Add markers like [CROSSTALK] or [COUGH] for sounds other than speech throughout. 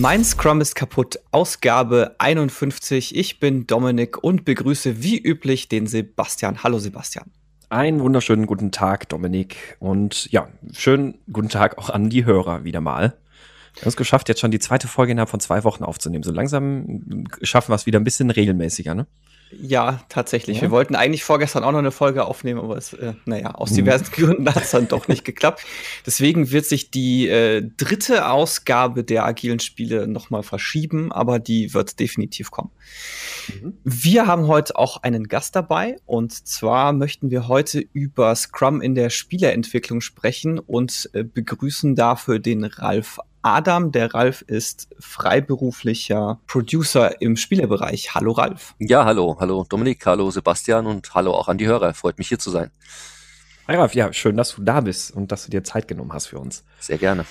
Mein Scrum ist kaputt, Ausgabe 51. Ich bin Dominik und begrüße wie üblich den Sebastian. Hallo Sebastian. Einen wunderschönen guten Tag, Dominik. Und ja, schönen guten Tag auch an die Hörer wieder mal. Wir haben es geschafft, jetzt schon die zweite Folge innerhalb von zwei Wochen aufzunehmen. So langsam schaffen wir es wieder ein bisschen regelmäßiger, ne? Ja, tatsächlich. Ja. Wir wollten eigentlich vorgestern auch noch eine Folge aufnehmen, aber es, äh, naja, aus diversen mhm. Gründen hat es dann doch nicht geklappt. Deswegen wird sich die äh, dritte Ausgabe der agilen Spiele nochmal verschieben, aber die wird definitiv kommen. Mhm. Wir haben heute auch einen Gast dabei und zwar möchten wir heute über Scrum in der Spieleentwicklung sprechen und äh, begrüßen dafür den Ralf Adam. Der Ralf ist freiberuflicher Producer im Spielebereich. Hallo Ralf. Ja, hallo. Hallo Dominik, hallo Sebastian und hallo auch an die Hörer. Freut mich hier zu sein. Hi Ralf, ja, schön, dass du da bist und dass du dir Zeit genommen hast für uns. Sehr gerne.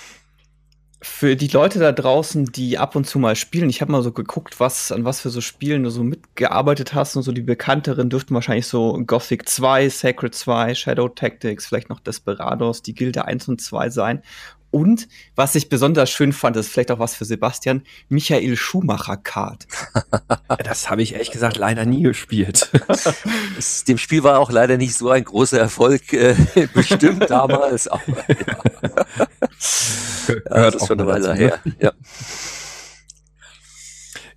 Für die Leute da draußen, die ab und zu mal spielen, ich habe mal so geguckt, was an was für so Spielen du so mitgearbeitet hast und so die bekannteren dürften wahrscheinlich so Gothic 2, Sacred 2, Shadow Tactics, vielleicht noch Desperados, die Gilde 1 und 2 sein. Und was ich besonders schön fand, ist vielleicht auch was für Sebastian, Michael Schumacher Kart. [LAUGHS] das habe ich ehrlich gesagt leider nie gespielt. [LAUGHS] Das, dem Spiel war auch leider nicht so ein großer Erfolg äh, [LAUGHS] bestimmt damals. Aber, ja. ja, das ist schon eine Weile her. Ne? Ja.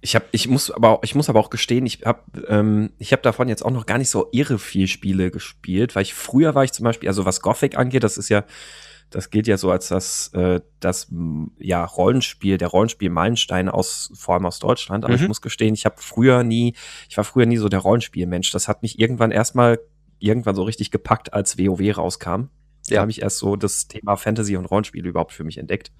Ich habe, ich muss aber, ich muss aber auch gestehen, ich habe, ähm, ich habe davon jetzt auch noch gar nicht so irre viel Spiele gespielt, weil ich früher war ich zum Beispiel, also was Gothic angeht, das ist ja das gilt ja so als das, äh, das ja, Rollenspiel, der Rollenspiel-Meilenstein aus, vor allem aus Deutschland. Aber mhm. ich muss gestehen, ich habe früher nie, ich war früher nie so der Rollenspielmensch. Das hat mich irgendwann erstmal irgendwann so richtig gepackt, als WoW rauskam. Da habe ich erst so das Thema Fantasy und Rollenspiel überhaupt für mich entdeckt.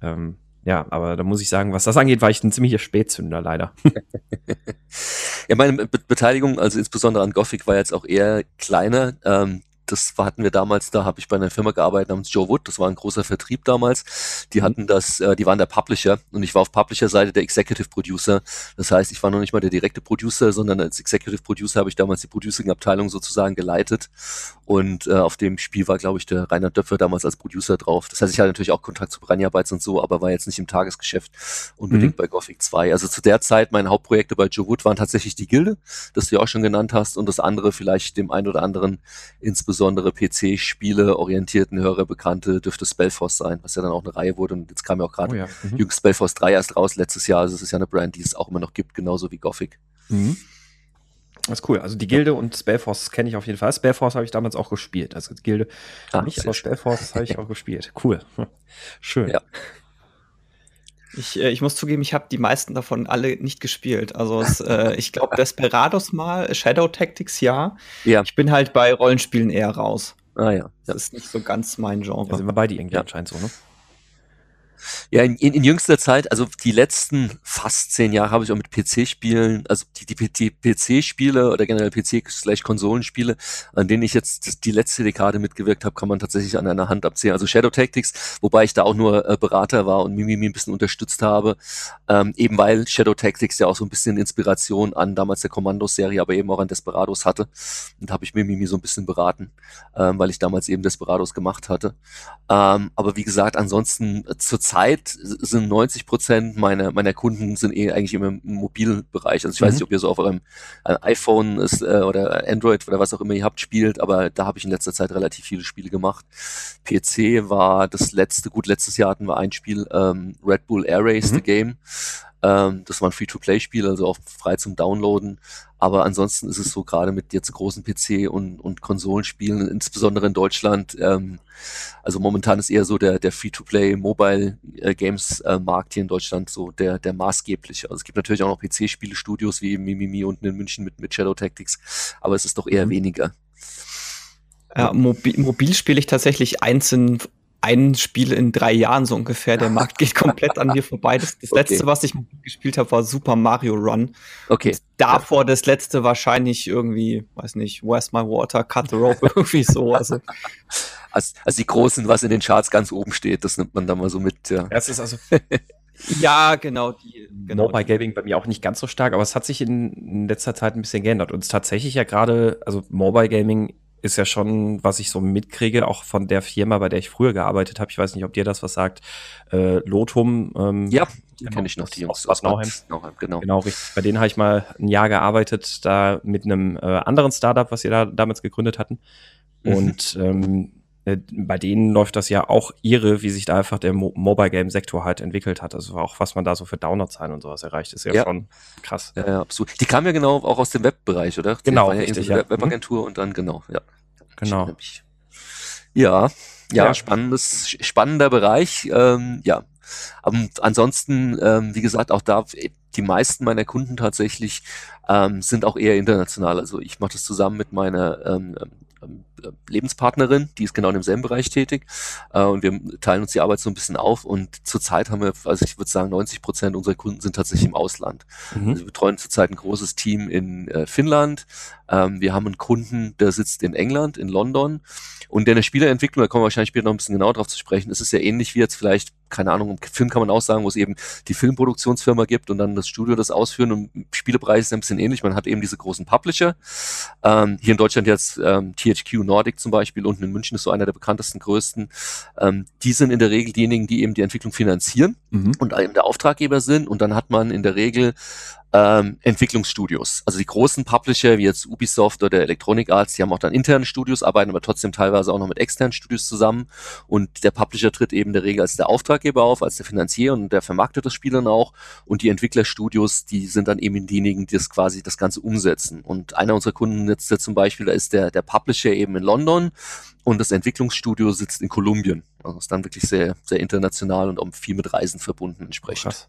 Ähm, ja, aber da muss ich sagen, was das angeht, war ich ein ziemlicher Spätzünder leider. [LAUGHS] ja, meine Be Beteiligung, also insbesondere an Gothic, war jetzt auch eher kleiner. Ähm, das hatten wir damals, da habe ich bei einer Firma gearbeitet namens Joe Wood, das war ein großer Vertrieb damals. Die mhm. hatten das, äh, die waren der Publisher und ich war auf Publisher-Seite der Executive Producer. Das heißt, ich war noch nicht mal der direkte Producer, sondern als Executive Producer habe ich damals die Producing-Abteilung sozusagen geleitet. Und äh, auf dem Spiel war, glaube ich, der Rainer Döpfer damals als Producer drauf. Das heißt, ich hatte natürlich auch Kontakt zu Braniarbeits und so, aber war jetzt nicht im Tagesgeschäft unbedingt mhm. bei Gothic 2. Also zu der Zeit, meine Hauptprojekte bei Joe Wood waren tatsächlich die Gilde, das du ja auch schon genannt hast, und das andere vielleicht dem einen oder anderen insbesondere insbesondere PC-Spiele orientierten Hörer bekannte dürfte Spellforce sein, was ja dann auch eine Reihe wurde. Und jetzt kam ja auch gerade oh ja. mhm. jüngst Spellforce 3 erst raus letztes Jahr. Also es ist ja eine Brand, die es auch immer noch gibt, genauso wie Gothic. Mhm. Das ist cool. Also die Gilde ja. und Spellforce kenne ich auf jeden Fall. Spellforce habe ich damals auch gespielt. Also Gilde ah, nicht, aber Spellforce habe ich [LAUGHS] auch gespielt. Cool. Schön. Ja. Ich, äh, ich muss zugeben, ich habe die meisten davon alle nicht gespielt. Also es, äh, [LAUGHS] ich glaube Desperados mal, Shadow Tactics ja. ja. Ich bin halt bei Rollenspielen eher raus. Ah ja. Das ist nicht so ganz mein Genre. Da sind wir beide irgendwie ja. anscheinend so, ne? Ja, in, in, in jüngster Zeit, also die letzten fast zehn Jahre habe ich auch mit PC-Spielen, also die, die, die PC-Spiele oder generell PC-Konsolenspiele, an denen ich jetzt die letzte Dekade mitgewirkt habe, kann man tatsächlich an einer Hand abzählen. Also Shadow Tactics, wobei ich da auch nur äh, Berater war und Mimimi ein bisschen unterstützt habe, ähm, eben weil Shadow Tactics ja auch so ein bisschen Inspiration an damals der Commandos-Serie, aber eben auch an Desperados hatte. Und habe ich Mimimi so ein bisschen beraten, ähm, weil ich damals eben Desperados gemacht hatte. Ähm, aber wie gesagt, ansonsten äh, zur Zeit sind 90 Prozent meiner, meiner Kunden sind eh eigentlich immer im Mobilbereich. Also ich mhm. weiß nicht, ob ihr so auf eurem äh, iPhone ist, äh, oder Android oder was auch immer ihr habt spielt, aber da habe ich in letzter Zeit relativ viele Spiele gemacht. PC war das letzte, gut, letztes Jahr hatten wir ein Spiel, ähm, Red Bull Air Race, mhm. The Game. Ähm, das war ein Free-to-Play-Spiel, also auch frei zum Downloaden. Aber ansonsten ist es so gerade mit jetzt großen PC- und, und Konsolenspielen, insbesondere in Deutschland, ähm, also momentan ist eher so der, der Free-to-Play Mobile äh, äh, hier in Deutschland so der, der maßgebliche. Also es gibt natürlich auch noch PC-Spiele-Studios wie Mimimi unten in München mit, mit Shadow Tactics, aber es ist doch eher mhm. weniger. Ja, mobil, mobil spiele ich tatsächlich einzeln ein Spiel in drei Jahren so ungefähr. Der Markt geht komplett an mir vorbei. Das, das okay. letzte, was ich gespielt habe, war Super Mario Run. Okay. Und davor das letzte wahrscheinlich irgendwie, weiß nicht, Where's My Water, Cut the Rope, [LAUGHS] irgendwie so. Also. also, also die großen, was in den Charts ganz oben steht, das nimmt man da mal so mit. Ja, das ist also. [LAUGHS] ja, genau. Die, genau Mobile Gaming bei mir auch nicht ganz so stark, aber es hat sich in, in letzter Zeit ein bisschen geändert. Und es tatsächlich ja gerade, also Mobile Gaming ist ja schon, was ich so mitkriege, auch von der Firma, bei der ich früher gearbeitet habe. Ich weiß nicht, ob dir das was sagt. Äh, Lotum. Ähm, ja, genau, kenne ich noch die Jungs aus, aus Nauheim. Nauheim. Genau. genau, richtig. Bei denen habe ich mal ein Jahr gearbeitet, da mit einem äh, anderen Startup, was sie da damals gegründet hatten. Mhm. Und ähm, äh, bei denen läuft das ja auch irre, wie sich da einfach der Mo Mobile Game Sektor halt entwickelt hat. Also auch was man da so für Downloadzahlen und sowas erreicht, ist ja, ja. schon krass. Ja, absolut. Die kamen ja genau auch aus dem Webbereich, oder? Genau, Die richtig, ja. Webagentur mhm. und dann genau, ja. Genau. Ja, ja, ja, spannendes, spannender Bereich. Ähm, ja, und ansonsten, ähm, wie gesagt, auch da die meisten meiner Kunden tatsächlich ähm, sind auch eher international. Also ich mache das zusammen mit meiner ähm, ähm, Lebenspartnerin, die ist genau in demselben Bereich tätig. Äh, und wir teilen uns die Arbeit so ein bisschen auf. Und zurzeit haben wir, also ich würde sagen, 90 Prozent unserer Kunden sind tatsächlich im Ausland. Mhm. Also wir betreuen zurzeit ein großes Team in äh, Finnland. Ähm, wir haben einen Kunden, der sitzt in England, in London. Und der Spieleentwicklung, da kommen wir wahrscheinlich später noch ein bisschen genauer drauf zu sprechen, ist es ja ähnlich wie jetzt vielleicht, keine Ahnung, im Film kann man auch sagen, wo es eben die Filmproduktionsfirma gibt und dann das Studio das ausführen. Und im Spielebereich ist ein bisschen ähnlich. Man hat eben diese großen Publisher. Ähm, hier in Deutschland jetzt ähm, THQ Nordic zum Beispiel, unten in München ist so einer der bekanntesten, größten. Ähm, die sind in der Regel diejenigen, die eben die Entwicklung finanzieren mhm. und eben der Auftraggeber sind. Und dann hat man in der Regel ähm, Entwicklungsstudios. Also die großen Publisher wie jetzt Ubisoft oder Electronic Arts, die haben auch dann interne Studios, arbeiten aber trotzdem teilweise auch noch mit externen Studios zusammen. Und der Publisher tritt eben der Regel als der Auftraggeber auf, als der Finanzier und der vermarktet das Spiel dann auch. Und die Entwicklerstudios, die sind dann eben diejenigen, die das quasi das Ganze umsetzen. Und einer unserer Kunden jetzt zum Beispiel, da ist der, der Publisher eben in London und das Entwicklungsstudio sitzt in Kolumbien. Also ist dann wirklich sehr, sehr international und auch viel mit Reisen verbunden entsprechend. Krass.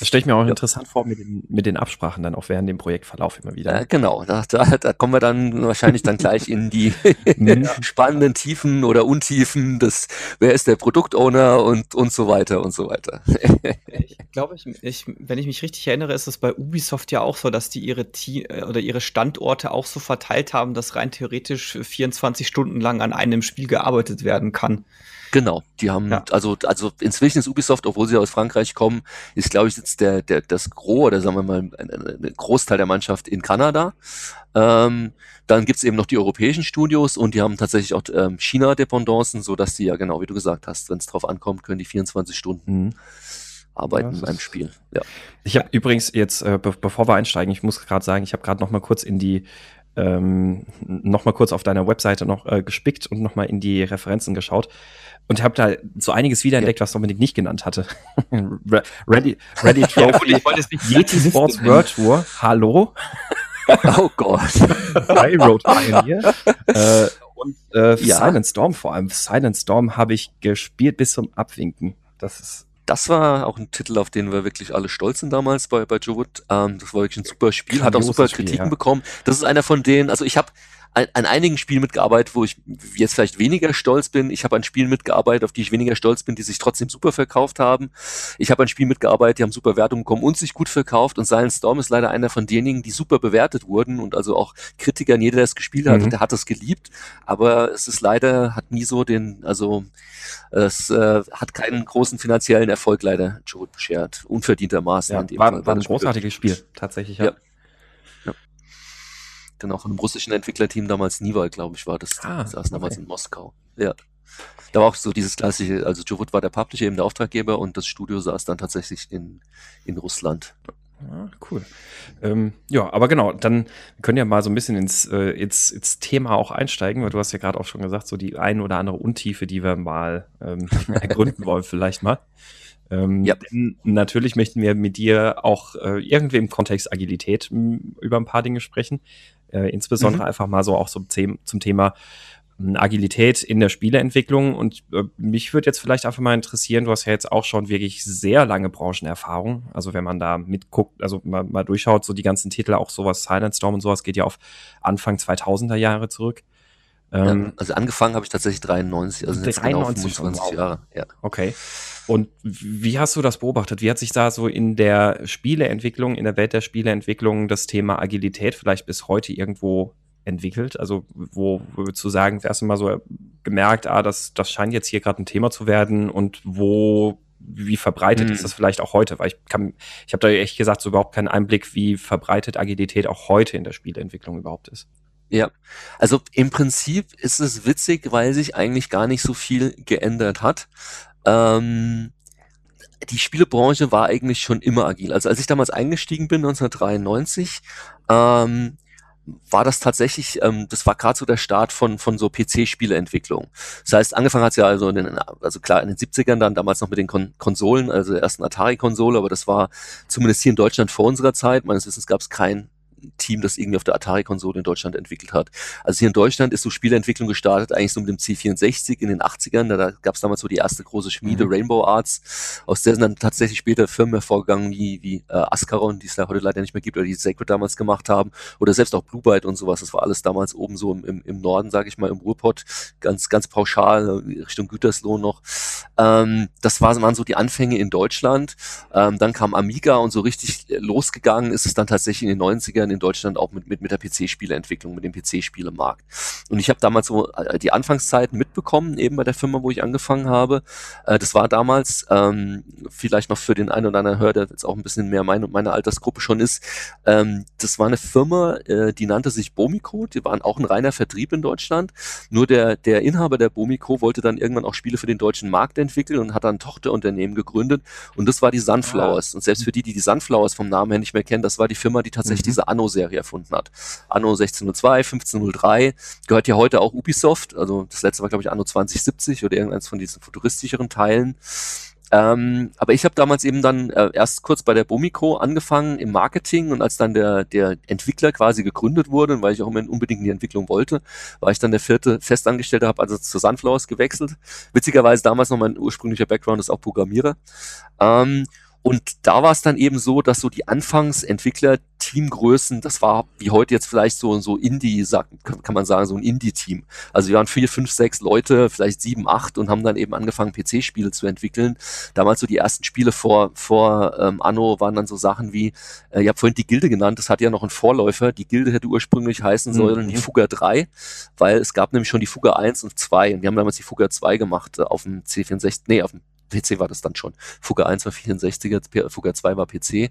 Das stelle ich mir auch ja. interessant vor mit den, mit den Absprachen dann auch während dem Projektverlauf immer wieder. Ja, genau, da, da, da kommen wir dann wahrscheinlich dann gleich in die [LAUGHS] mhm. [LAUGHS] spannenden Tiefen oder Untiefen des, wer ist der Produktowner und, und so weiter und so weiter. [LAUGHS] ich glaube, ich, ich, wenn ich mich richtig erinnere, ist es bei Ubisoft ja auch so, dass die ihre Team äh, oder ihre Standorte auch so verteilt haben, dass rein theoretisch 24 Stunden lang an einem Spiel gearbeitet werden kann. Genau, die haben, ja. also, also inzwischen ist Ubisoft, obwohl sie aus Frankreich kommen, ist, glaube ich, jetzt der, der, das Gros oder sagen wir mal, ein, ein Großteil der Mannschaft in Kanada. Ähm, dann gibt's eben noch die europäischen Studios und die haben tatsächlich auch ähm, China-Dependancen, so dass die ja genau, wie du gesagt hast, wenn es drauf ankommt, können die 24 Stunden mhm. arbeiten ja, in einem Spiel. Ja. Ich habe übrigens jetzt, äh, be bevor wir einsteigen, ich muss gerade sagen, ich habe gerade noch mal kurz in die ähm, noch mal kurz auf deiner Webseite noch äh, gespickt und noch mal in die Referenzen geschaut und habe da so einiges wiederentdeckt, ja. was Dominik nicht genannt hatte. [LAUGHS] Ready, Ready [LAUGHS] Trophy, Yeti Sports World Tour, hallo. [LAUGHS] Oh Gott. Railroad Pioneer. äh, und äh, ja. Silent Storm vor allem. Silent Storm habe ich gespielt bis zum Abwinken. Das ist das war auch ein Titel, auf den wir wirklich alle stolz sind damals bei, bei Joe Wood. Ähm, das war wirklich ein super Spiel, hat auch super Kritiken Spiel, ja. bekommen. Das ist einer von denen, also ich habe an einigen Spielen mitgearbeitet, wo ich jetzt vielleicht weniger stolz bin. Ich habe an Spielen mitgearbeitet, auf die ich weniger stolz bin, die sich trotzdem super verkauft haben. Ich habe an Spielen mitgearbeitet, die haben super Wertungen bekommen und sich gut verkauft. Und Silent Storm ist leider einer von denjenigen, die super bewertet wurden und also auch Kritikern, jeder, der es gespielt hat, mhm. der hat es geliebt. Aber es ist leider, hat nie so den, also es äh, hat keinen großen finanziellen Erfolg leider Joe beschert. Unverdientermaßen. Ja, war, war ein großartiges Spiel, tatsächlich, ja. ja. Genau, von einem russischen Entwicklerteam damals Nival, glaube ich, war das. Ah, saß okay. damals in Moskau. Ja. Da war auch so dieses klassische, also Jovut war der Publisher, eben der Auftraggeber und das Studio saß dann tatsächlich in, in Russland. Ah, cool. Ähm, ja, aber genau, dann können wir ja mal so ein bisschen ins, äh, ins, ins Thema auch einsteigen, weil du hast ja gerade auch schon gesagt, so die ein oder andere Untiefe, die wir mal ähm, [LAUGHS] ergründen wollen, vielleicht mal. Ähm, ja. Denn natürlich möchten wir mit dir auch äh, irgendwie im Kontext Agilität über ein paar Dinge sprechen. Äh, insbesondere mhm. einfach mal so auch so zum, zum Thema hm, Agilität in der Spieleentwicklung. Und äh, mich würde jetzt vielleicht einfach mal interessieren, du hast ja jetzt auch schon wirklich sehr lange Branchenerfahrung. Also wenn man da mitguckt, also mal, mal durchschaut, so die ganzen Titel, auch sowas Silent Storm und sowas, geht ja auf Anfang 2000er Jahre zurück. Ähm, ja, also angefangen habe ich tatsächlich 93, also 93 genau 25 wow. Jahre. Ja. Okay. Und wie hast du das beobachtet? Wie hat sich da so in der Spieleentwicklung, in der Welt der Spieleentwicklung das Thema Agilität vielleicht bis heute irgendwo entwickelt? Also, wo, würdest du sagen, erst mal so gemerkt, ah, das, das scheint jetzt hier gerade ein Thema zu werden und wo, wie verbreitet hm. ist das vielleicht auch heute? Weil ich kann, ich habe da echt gesagt so überhaupt keinen Einblick, wie verbreitet Agilität auch heute in der Spieleentwicklung überhaupt ist. Ja, also im Prinzip ist es witzig, weil sich eigentlich gar nicht so viel geändert hat. Ähm, die Spielebranche war eigentlich schon immer agil. Also als ich damals eingestiegen bin, 1993, ähm, war das tatsächlich, ähm, das war gerade so der Start von, von so PC-Spieleentwicklung. Das heißt, angefangen hat es ja also, in den, also klar in den 70ern dann damals noch mit den Kon Konsolen, also der ersten Atari-Konsole, aber das war zumindest hier in Deutschland vor unserer Zeit. Meines Wissens gab es kein Team, das irgendwie auf der Atari-Konsole in Deutschland entwickelt hat. Also hier in Deutschland ist so Spieleentwicklung gestartet, eigentlich so mit dem C64 in den 80ern. Da, da gab es damals so die erste große Schmiede, mhm. Rainbow Arts. Aus der sind dann tatsächlich später Firmen hervorgegangen, wie, wie äh, Ascaron, die es ja heute leider nicht mehr gibt, oder die Sacred damals gemacht haben. Oder selbst auch Blue Byte und sowas. Das war alles damals oben so im, im, im Norden, sage ich mal, im Ruhrpott. Ganz, ganz pauschal, äh, Richtung Gütersloh noch. Ähm, das war, waren so die Anfänge in Deutschland. Ähm, dann kam Amiga und so richtig losgegangen ist es dann tatsächlich in den 90ern in Deutschland auch mit, mit, mit der PC-Spieleentwicklung, mit dem PC-Spielemarkt. Und ich habe damals so äh, die Anfangszeiten mitbekommen, eben bei der Firma, wo ich angefangen habe. Äh, das war damals, ähm, vielleicht noch für den einen oder anderen Hörer, der jetzt auch ein bisschen mehr meine, meine Altersgruppe schon ist, ähm, das war eine Firma, äh, die nannte sich Bomico, die waren auch ein reiner Vertrieb in Deutschland. Nur der, der Inhaber der Bomico wollte dann irgendwann auch Spiele für den deutschen Markt entwickeln und hat dann ein Tochterunternehmen gegründet und das war die Sunflowers. Ah. Und selbst für die, die die Sunflowers vom Namen her nicht mehr kennen, das war die Firma, die tatsächlich mhm. diese Anno-Serie erfunden hat. Anno 1602, 1503, gehört ja heute auch Ubisoft, also das letzte war glaube ich Anno 2070 oder irgendeins von diesen futuristischeren Teilen. Ähm, aber ich habe damals eben dann äh, erst kurz bei der Bomico angefangen im Marketing und als dann der, der Entwickler quasi gegründet wurde weil ich auch immer unbedingt in die Entwicklung wollte, war ich dann der vierte Festangestellte, habe also zu Sunflowers gewechselt. Witzigerweise damals noch mein ursprünglicher Background ist auch Programmierer. Ähm, und da war es dann eben so, dass so die Anfangsentwickler Teamgrößen, das war wie heute jetzt vielleicht so so Indie, kann man sagen, so ein Indie-Team. Also wir waren vier, fünf, sechs Leute, vielleicht sieben, acht und haben dann eben angefangen, PC-Spiele zu entwickeln. Damals so die ersten Spiele vor, vor ähm, Anno waren dann so Sachen wie, äh, ihr habt vorhin die Gilde genannt, das hat ja noch einen Vorläufer. Die Gilde hätte ursprünglich heißen sollen mhm. die Fugger 3, weil es gab nämlich schon die Fugger 1 und 2 und wir haben damals die Fugger 2 gemacht äh, auf dem C64, nee, auf dem PC war das dann schon. Fugger 1 war 64er, Fugger 2 war PC.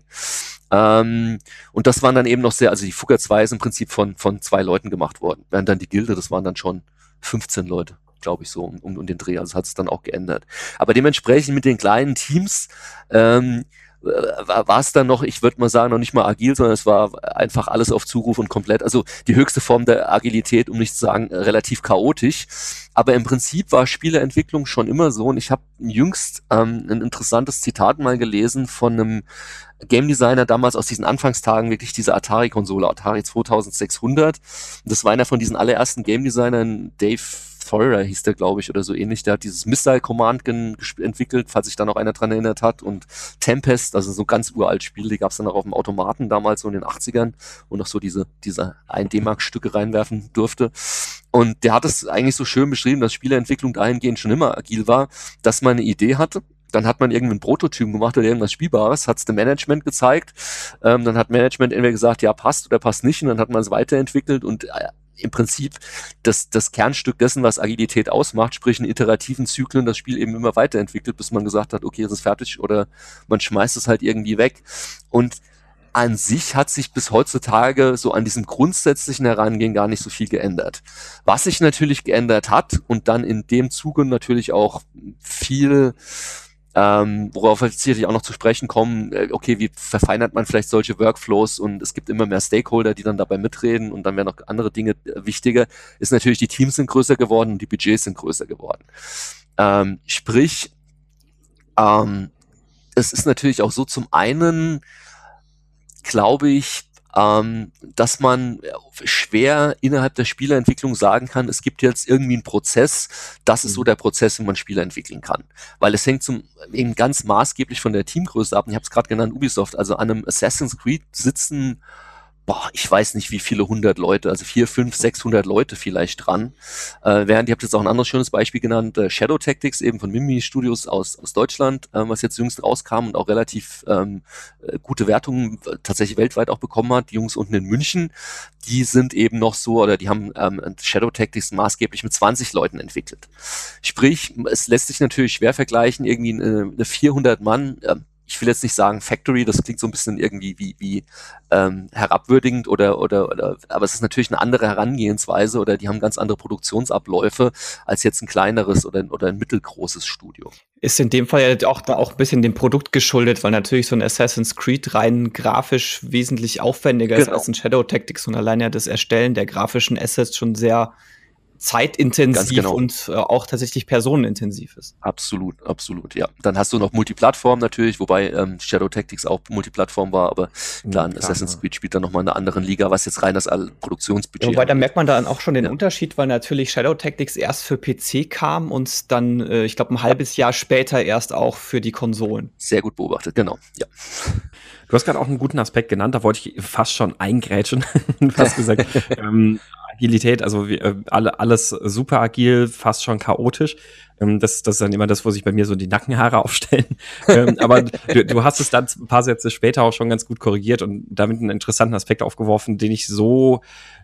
Ähm, und das waren dann eben noch sehr, also die Fugger 2 ist im Prinzip von, von zwei Leuten gemacht worden. Während dann die Gilde, das waren dann schon 15 Leute glaube ich so, um, um den Dreh. Also hat es dann auch geändert. Aber dementsprechend mit den kleinen Teams ähm, war es dann noch, ich würde mal sagen, noch nicht mal agil, sondern es war einfach alles auf Zuruf und komplett, also die höchste Form der Agilität, um nicht zu sagen, relativ chaotisch. Aber im Prinzip war Spieleentwicklung schon immer so und ich habe jüngst ähm, ein interessantes Zitat mal gelesen von einem Game Designer damals aus diesen Anfangstagen wirklich diese Atari-Konsole, Atari 2600. Das war einer von diesen allerersten Game Designern, Dave Thorer hieß der, glaube ich, oder so ähnlich. Der hat dieses Missile Command entwickelt, falls sich da noch einer dran erinnert hat. Und Tempest, also so ganz uralt Spiel, die gab es dann auch auf dem Automaten damals so in den 80ern, wo noch so diese, diese 1 D-Mark-Stücke reinwerfen durfte. Und der hat es eigentlich so schön beschrieben, dass Spieleentwicklung dahingehend schon immer agil war, dass man eine Idee hatte, dann hat man irgendeinen Prototyp gemacht oder irgendwas Spielbares, hat es dem Management gezeigt, ähm, dann hat Management entweder gesagt, ja, passt oder passt nicht, und dann hat man es weiterentwickelt und äh, im Prinzip das, das Kernstück dessen, was Agilität ausmacht, sprich in iterativen Zyklen das Spiel eben immer weiterentwickelt, bis man gesagt hat, okay, es ist fertig oder man schmeißt es halt irgendwie weg. Und an sich hat sich bis heutzutage so an diesem grundsätzlichen Herangehen gar nicht so viel geändert. Was sich natürlich geändert hat und dann in dem Zuge natürlich auch viel ähm, worauf wir sicherlich auch noch zu sprechen kommen, äh, okay, wie verfeinert man vielleicht solche Workflows und es gibt immer mehr Stakeholder, die dann dabei mitreden und dann werden noch andere Dinge äh, wichtiger, ist natürlich, die Teams sind größer geworden und die Budgets sind größer geworden. Ähm, sprich, ähm, es ist natürlich auch so zum einen, glaube ich, ähm, dass man schwer innerhalb der Spielerentwicklung sagen kann, es gibt jetzt irgendwie einen Prozess, das ist so mhm. der Prozess, wie man Spieler entwickeln kann. Weil es hängt zum, eben ganz maßgeblich von der Teamgröße ab. Und ich habe es gerade genannt, Ubisoft, also an einem Assassin's Creed sitzen boah, ich weiß nicht, wie viele hundert Leute, also vier, fünf, sechshundert Leute vielleicht dran. Äh, während ihr habt jetzt auch ein anderes schönes Beispiel genannt, äh, Shadow Tactics eben von Mimi Studios aus, aus Deutschland, äh, was jetzt jüngst rauskam und auch relativ ähm, äh, gute Wertungen äh, tatsächlich weltweit auch bekommen hat. Die Jungs unten in München, die sind eben noch so, oder die haben ähm, Shadow Tactics maßgeblich mit 20 Leuten entwickelt. Sprich, es lässt sich natürlich schwer vergleichen, irgendwie eine, eine 400 Mann, äh, ich will jetzt nicht sagen Factory, das klingt so ein bisschen irgendwie wie, wie ähm, herabwürdigend oder, oder, oder, aber es ist natürlich eine andere Herangehensweise oder die haben ganz andere Produktionsabläufe als jetzt ein kleineres oder, oder ein mittelgroßes Studio. Ist in dem Fall ja auch, auch ein bisschen dem Produkt geschuldet, weil natürlich so ein Assassin's Creed rein grafisch wesentlich aufwendiger genau. ist als ein Shadow Tactics und allein ja das Erstellen der grafischen Assets schon sehr zeitintensiv genau. und äh, auch tatsächlich personenintensiv ist. Absolut, absolut, ja. Dann hast du noch Multiplattform natürlich, wobei ähm, Shadow Tactics auch Multiplattform war, aber klar, ein Assassin's Creed spielt dann nochmal in einer anderen Liga, was jetzt rein das Produktionsbudget ja, Wobei, da merkt man dann auch schon den ja. Unterschied, weil natürlich Shadow Tactics erst für PC kam und dann, äh, ich glaube, ein halbes Jahr später erst auch für die Konsolen. Sehr gut beobachtet, genau, ja. Du hast gerade auch einen guten Aspekt genannt, da wollte ich fast schon eingrätschen, [LAUGHS] fast gesagt. [LAUGHS] ähm, Agilität, also äh, alle, alles super agil, fast schon chaotisch. Ähm, das, das ist dann immer das, wo sich bei mir so die Nackenhaare [LAUGHS] aufstellen. ähm, aber du, du hast es dann ein paar Sätze später auch schon ganz gut korrigiert und damit einen interessanten Aspekt aufgeworfen, den ich so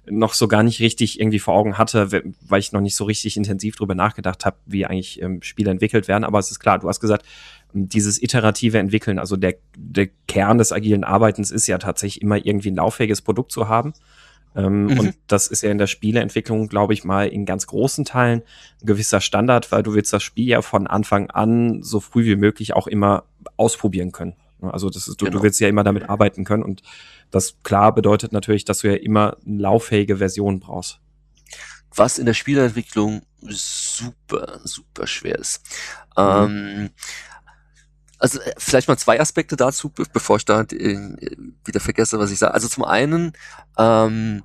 noch so gar nicht richtig irgendwie vor Augen hatte, weil ich noch nicht so richtig intensiv drüber nachgedacht habe, wie eigentlich ähm, Spiele entwickelt werden. Aber es ist klar, du hast gesagt, dieses iterative Entwickeln, also der, der Kern des agilen Arbeitens ist ja tatsächlich immer irgendwie ein lauffähiges Produkt zu haben. Ähm, mhm. Und das ist ja in der Spieleentwicklung, glaube ich mal, in ganz großen Teilen ein gewisser Standard, weil du willst das Spiel ja von Anfang an so früh wie möglich auch immer ausprobieren können. Also das ist, du, genau. du willst ja immer damit arbeiten können und das klar bedeutet natürlich, dass du ja immer eine lauffähige Version brauchst. Was in der Spieleentwicklung super, super schwer ist. Mhm. Ähm, also äh, vielleicht mal zwei Aspekte dazu, bevor ich da äh, wieder vergesse, was ich sage. Also zum einen, ähm,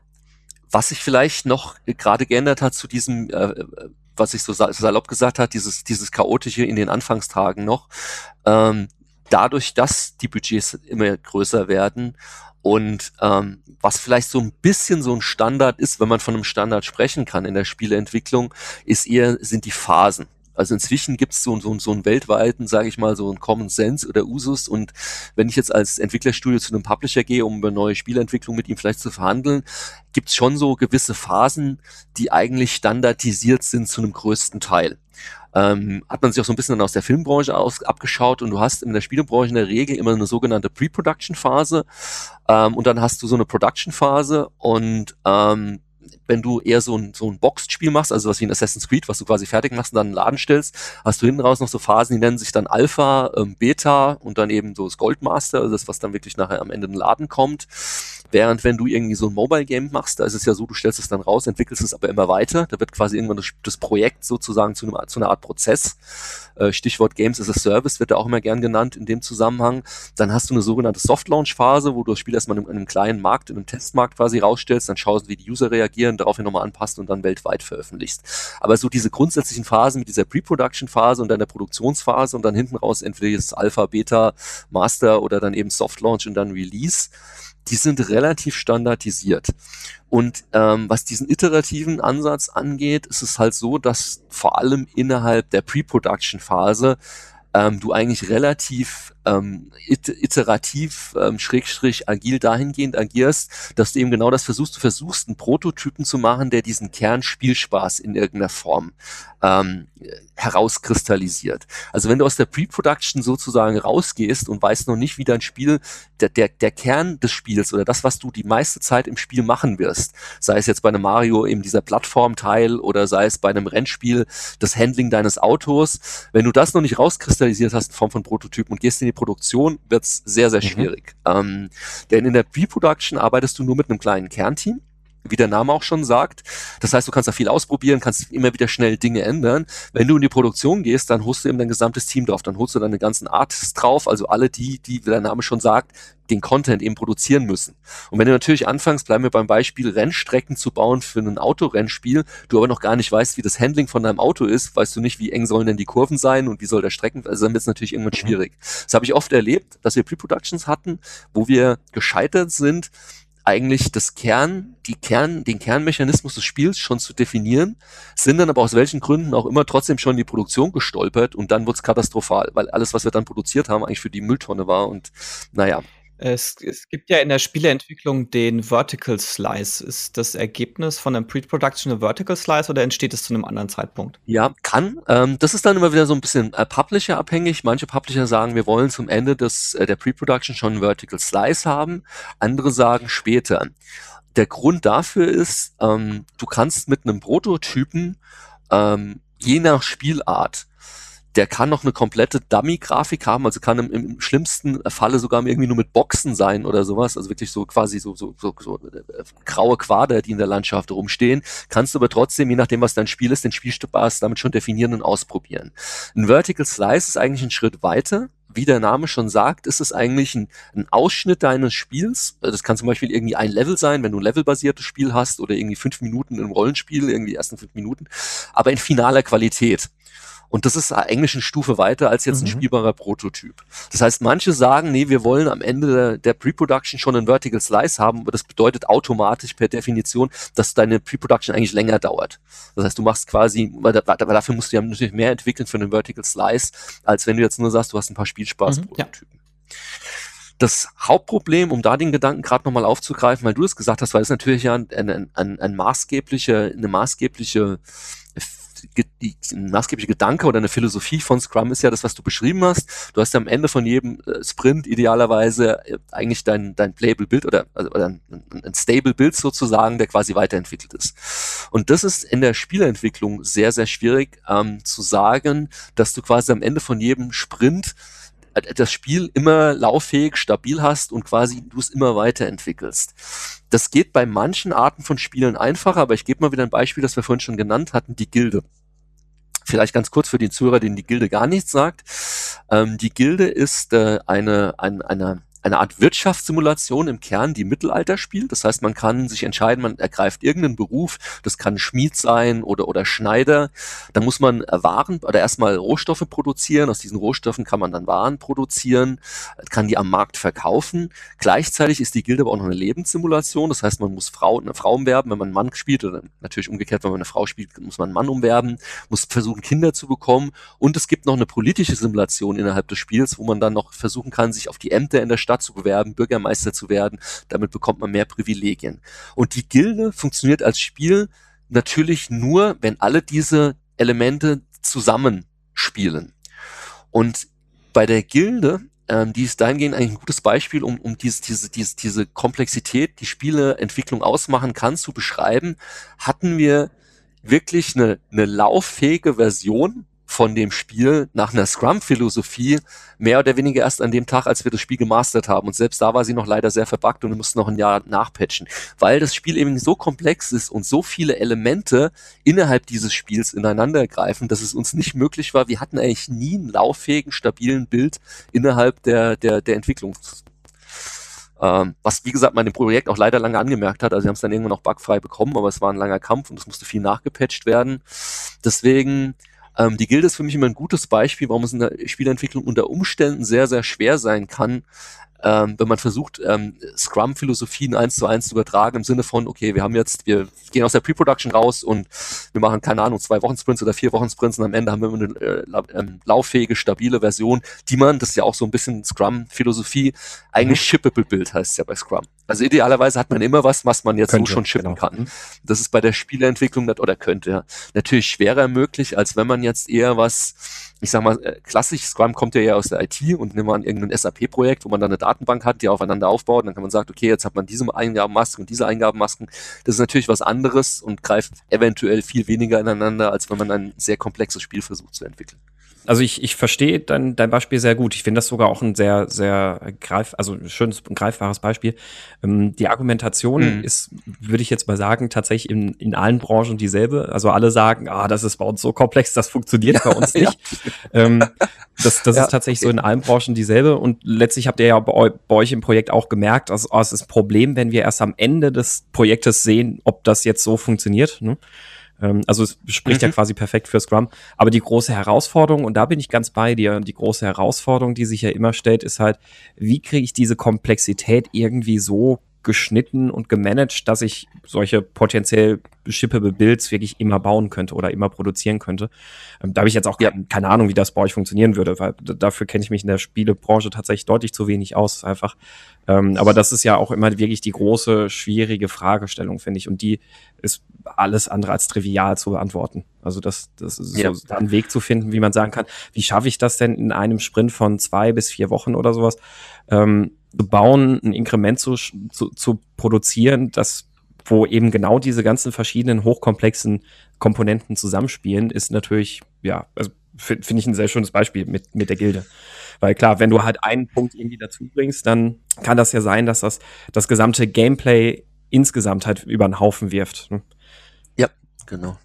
was sich vielleicht noch gerade geändert hat zu diesem, äh, was ich so salopp gesagt hat, dieses, dieses chaotische in den Anfangstagen noch, ähm, dadurch, dass die Budgets immer größer werden und ähm, was vielleicht so ein bisschen so ein Standard ist, wenn man von einem Standard sprechen kann in der Spieleentwicklung, ist eher sind die Phasen. Also inzwischen gibt es so, so, so einen weltweiten, sage ich mal, so einen Common Sense oder Usus. Und wenn ich jetzt als Entwicklerstudio zu einem Publisher gehe, um eine neue Spielentwicklung mit ihm vielleicht zu verhandeln, gibt es schon so gewisse Phasen, die eigentlich standardisiert sind zu einem größten Teil. Ähm, hat man sich auch so ein bisschen dann aus der Filmbranche aus, abgeschaut und du hast in der Spielebranche in der Regel immer eine sogenannte Pre-Production-Phase ähm, und dann hast du so eine Production-Phase und ähm, wenn du eher so ein, so ein Boxed-Spiel machst, also was wie ein Assassin's Creed, was du quasi fertig machst und dann einen Laden stellst, hast du hinten raus noch so Phasen, die nennen sich dann Alpha, ähm, Beta und dann eben so das Goldmaster, also das, was dann wirklich nachher am Ende in den Laden kommt. Während wenn du irgendwie so ein Mobile-Game machst, da ist es ja so, du stellst es dann raus, entwickelst es aber immer weiter. Da wird quasi irgendwann das, das Projekt sozusagen zu, einem, zu einer Art Prozess. Äh, Stichwort Games as a Service wird da auch immer gern genannt in dem Zusammenhang. Dann hast du eine sogenannte Soft-Launch-Phase, wo du das Spiel erstmal in einem kleinen Markt, in einem Testmarkt quasi rausstellst, dann schaust, wie die User reagieren, daraufhin nochmal anpasst und dann weltweit veröffentlichst. Aber so diese grundsätzlichen Phasen mit dieser Pre-Production-Phase und dann der Produktionsphase und dann hinten raus entweder jetzt Alpha, Beta, Master oder dann eben Soft-Launch und dann Release die sind relativ standardisiert. Und ähm, was diesen iterativen Ansatz angeht, ist es halt so, dass vor allem innerhalb der Pre-Production-Phase ähm, du eigentlich relativ ähm, iterativ, ähm, schrägstrich agil dahingehend agierst, dass du eben genau das versuchst. Du versuchst, einen Prototypen zu machen, der diesen Kernspielspaß in irgendeiner Form ähm, herauskristallisiert. Also wenn du aus der Pre-Production sozusagen rausgehst und weißt noch nicht, wie dein Spiel, der, der, der Kern des Spiels oder das, was du die meiste Zeit im Spiel machen wirst, sei es jetzt bei einem Mario eben dieser Plattformteil oder sei es bei einem Rennspiel das Handling deines Autos, wenn du das noch nicht rauskristallisiert hast in Form von Prototypen und gehst in die Produktion, wird's sehr, sehr mhm. schwierig. Mhm. Ähm, denn in der Pre-Production arbeitest du nur mit einem kleinen Kernteam wie der Name auch schon sagt. Das heißt, du kannst da viel ausprobieren, kannst immer wieder schnell Dinge ändern. Wenn du in die Produktion gehst, dann holst du eben dein gesamtes Team drauf, dann holst du deine ganzen Artists drauf, also alle die, die, wie der Name schon sagt, den Content eben produzieren müssen. Und wenn du natürlich anfängst, bleiben wir beim Beispiel, Rennstrecken zu bauen für ein Autorennspiel, du aber noch gar nicht weißt, wie das Handling von deinem Auto ist, weißt du nicht, wie eng sollen denn die Kurven sein und wie soll der Strecken, also dann wird es natürlich irgendwann mhm. schwierig. Das habe ich oft erlebt, dass wir Pre-Productions hatten, wo wir gescheitert sind, eigentlich das Kern, die Kern, den Kernmechanismus des Spiels schon zu definieren, sind dann aber aus welchen Gründen auch immer trotzdem schon in die Produktion gestolpert und dann wurde es katastrophal, weil alles, was wir dann produziert haben, eigentlich für die Mülltonne war und naja. Es, es, gibt ja in der Spieleentwicklung den Vertical Slice. Ist das Ergebnis von einem Pre-Production ein Vertical Slice oder entsteht es zu einem anderen Zeitpunkt? Ja, kann. Ähm, das ist dann immer wieder so ein bisschen äh, Publisher abhängig. Manche Publisher sagen, wir wollen zum Ende des, äh, der Pre-Production schon einen Vertical Slice haben. Andere sagen später. Der Grund dafür ist, ähm, du kannst mit einem Prototypen ähm, je nach Spielart der kann noch eine komplette Dummy-Grafik haben, also kann im, im, schlimmsten Falle sogar irgendwie nur mit Boxen sein oder sowas, also wirklich so quasi so, so, so, so äh, graue Quader, die in der Landschaft rumstehen, kannst du aber trotzdem, je nachdem, was dein Spiel ist, den Spielspaß damit schon definieren und ausprobieren. Ein Vertical Slice ist eigentlich ein Schritt weiter, wie der Name schon sagt, ist es eigentlich ein, ein, Ausschnitt deines Spiels. Das kann zum Beispiel irgendwie ein Level sein, wenn du ein levelbasiertes Spiel hast oder irgendwie fünf Minuten im Rollenspiel, irgendwie die ersten fünf Minuten, aber in finaler Qualität. Und das ist eigentlich eine Stufe weiter als jetzt ein mhm. spielbarer Prototyp. Das heißt, manche sagen, nee, wir wollen am Ende der, der Pre-Production schon einen Vertical Slice haben, aber das bedeutet automatisch per Definition, dass deine Pre-Production eigentlich länger dauert. Das heißt, du machst quasi, weil, dafür musst du ja natürlich mehr entwickeln für einen Vertical Slice, als wenn du jetzt nur sagst, du hast ein paar Spielspaß-Prototypen. Mhm, ja. Das Hauptproblem, um da den Gedanken gerade nochmal aufzugreifen, weil du es gesagt hast, weil es natürlich ja ein, ein, ein, ein maßgebliche, eine maßgebliche die, ein maßgeblicher Gedanke oder eine Philosophie von Scrum ist ja das, was du beschrieben hast. Du hast ja am Ende von jedem äh, Sprint idealerweise äh, eigentlich dein, dein Playable Bild oder, also, oder ein, ein Stable Bild sozusagen, der quasi weiterentwickelt ist. Und das ist in der Spielentwicklung sehr, sehr schwierig ähm, zu sagen, dass du quasi am Ende von jedem Sprint das Spiel immer lauffähig, stabil hast und quasi du es immer weiterentwickelst. Das geht bei manchen Arten von Spielen einfacher, aber ich gebe mal wieder ein Beispiel, das wir vorhin schon genannt hatten, die Gilde. Vielleicht ganz kurz für die Zuhörer, denen die Gilde gar nichts sagt. Ähm, die Gilde ist äh, eine, ein, eine eine Art Wirtschaftssimulation im Kern, die Mittelalter spielt. Das heißt, man kann sich entscheiden, man ergreift irgendeinen Beruf. Das kann Schmied sein oder, oder Schneider. Da muss man Waren oder erstmal Rohstoffe produzieren. Aus diesen Rohstoffen kann man dann Waren produzieren, kann die am Markt verkaufen. Gleichzeitig ist die Gilde aber auch noch eine Lebenssimulation. Das heißt, man muss Frau, eine Frau umwerben, wenn man einen Mann spielt oder natürlich umgekehrt, wenn man eine Frau spielt, muss man einen Mann umwerben, muss versuchen, Kinder zu bekommen. Und es gibt noch eine politische Simulation innerhalb des Spiels, wo man dann noch versuchen kann, sich auf die Ämter in der Stadt Stadt zu bewerben, Bürgermeister zu werden. Damit bekommt man mehr Privilegien. Und die Gilde funktioniert als Spiel natürlich nur, wenn alle diese Elemente zusammenspielen. Und bei der Gilde, ähm, die ist dahingehend eigentlich ein gutes Beispiel, um, um diese, diese, diese, diese Komplexität, die Spieleentwicklung ausmachen kann, zu beschreiben, hatten wir wirklich eine, eine lauffähige Version von dem Spiel nach einer Scrum-Philosophie mehr oder weniger erst an dem Tag, als wir das Spiel gemastert haben. Und selbst da war sie noch leider sehr verbuggt und wir mussten noch ein Jahr nachpatchen, weil das Spiel eben so komplex ist und so viele Elemente innerhalb dieses Spiels ineinander greifen, dass es uns nicht möglich war. Wir hatten eigentlich nie einen lauffähigen, stabilen Bild innerhalb der, der, der Entwicklung ähm, was, wie gesagt, man dem Projekt auch leider lange angemerkt hat. Also sie haben es dann irgendwann auch bugfrei bekommen, aber es war ein langer Kampf und es musste viel nachgepatcht werden. Deswegen ähm, die Gilde ist für mich immer ein gutes Beispiel, warum es in der Spielentwicklung unter Umständen sehr, sehr schwer sein kann, ähm, wenn man versucht, ähm, Scrum-Philosophien eins zu eins zu übertragen, im Sinne von, okay, wir haben jetzt, wir gehen aus der Pre-Production raus und wir machen, keine Ahnung, zwei Wochen Sprints oder vier Wochen Sprints und am Ende haben wir eine äh, ähm, lauffähige, stabile Version, die man, das ist ja auch so ein bisschen Scrum-Philosophie, eigentlich mhm. shippable Bild heißt es ja bei Scrum. Also idealerweise hat man immer was, was man jetzt könnte, so schon shippen genau. kann. Das ist bei der Spieleentwicklung, oder könnte, ja, natürlich schwerer möglich, als wenn man jetzt eher was ich sag mal, äh, klassisch, Scrum kommt ja eher aus der IT und nimmt man irgendein SAP-Projekt, wo man dann eine Datenbank hat, die aufeinander aufbaut, und dann kann man sagen, okay, jetzt hat man diese Eingabenmasken und diese Eingabenmasken. Das ist natürlich was anderes und greift eventuell viel weniger ineinander, als wenn man ein sehr komplexes Spiel versucht zu entwickeln also ich, ich verstehe dein, dein Beispiel sehr gut. Ich finde das sogar auch ein sehr, sehr greif, also schönes und greifbares Beispiel. Ähm, die Argumentation mhm. ist, würde ich jetzt mal sagen, tatsächlich in, in allen Branchen dieselbe. Also alle sagen, ah, das ist bei uns so komplex, das funktioniert ja, bei uns [LAUGHS] nicht. Ja. Ähm, das das ja, ist tatsächlich okay. so in allen Branchen dieselbe. Und letztlich habt ihr ja bei, bei euch im Projekt auch gemerkt, also, oh, es ist ein Problem, wenn wir erst am Ende des Projektes sehen, ob das jetzt so funktioniert. Ne? Ähm, also es spricht mhm. ja quasi perfekt für Scrum. Aber die große Herausforderung, und da bin ich ganz bei dir, die große Herausforderung, die sich ja immer stellt, ist halt, wie kriege ich diese Komplexität irgendwie so geschnitten und gemanagt, dass ich solche potenziell shippable Builds wirklich immer bauen könnte oder immer produzieren könnte. Ähm, da habe ich jetzt auch ja. keine Ahnung, wie das bei euch funktionieren würde, weil dafür kenne ich mich in der Spielebranche tatsächlich deutlich zu wenig aus, einfach. Ähm, aber das ist ja auch immer wirklich die große, schwierige Fragestellung, finde ich. Und die ist alles andere als trivial zu beantworten. Also das, das ist ja. so, da einen Weg zu finden, wie man sagen kann, wie schaffe ich das denn in einem Sprint von zwei bis vier Wochen oder sowas? Ähm, zu bauen, ein Inkrement zu, zu, zu produzieren, das wo eben genau diese ganzen verschiedenen hochkomplexen Komponenten zusammenspielen, ist natürlich, ja, also finde find ich ein sehr schönes Beispiel mit, mit der Gilde. Weil klar, wenn du halt einen Punkt irgendwie dazu bringst, dann kann das ja sein, dass das das gesamte Gameplay insgesamt halt über den Haufen wirft. Ne? Genau.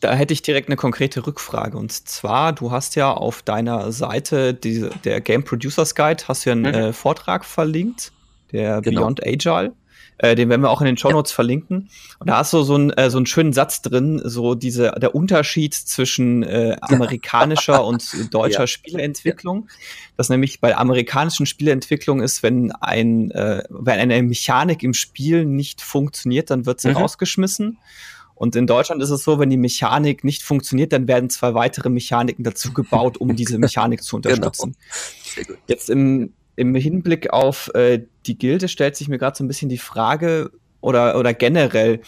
Da hätte ich direkt eine konkrete Rückfrage. Und zwar, du hast ja auf deiner Seite die, der Game Producers Guide, hast du ja einen mhm. äh, Vortrag verlinkt, der genau. Beyond Agile. Äh, den werden wir auch in den Show Notes ja. verlinken. Und da hast du so, ein, äh, so einen schönen Satz drin, so diese, der Unterschied zwischen äh, amerikanischer [LAUGHS] und deutscher ja. Spieleentwicklung. Das nämlich bei amerikanischen Spieleentwicklung ist, wenn ein, äh, wenn eine Mechanik im Spiel nicht funktioniert, dann wird sie mhm. rausgeschmissen. Und in Deutschland ist es so, wenn die Mechanik nicht funktioniert, dann werden zwei weitere Mechaniken dazu gebaut, um diese [LAUGHS] Mechanik zu genau. unterstützen. Genau. Jetzt im, im Hinblick auf äh, die Gilde stellt sich mir gerade so ein bisschen die Frage oder, oder generell,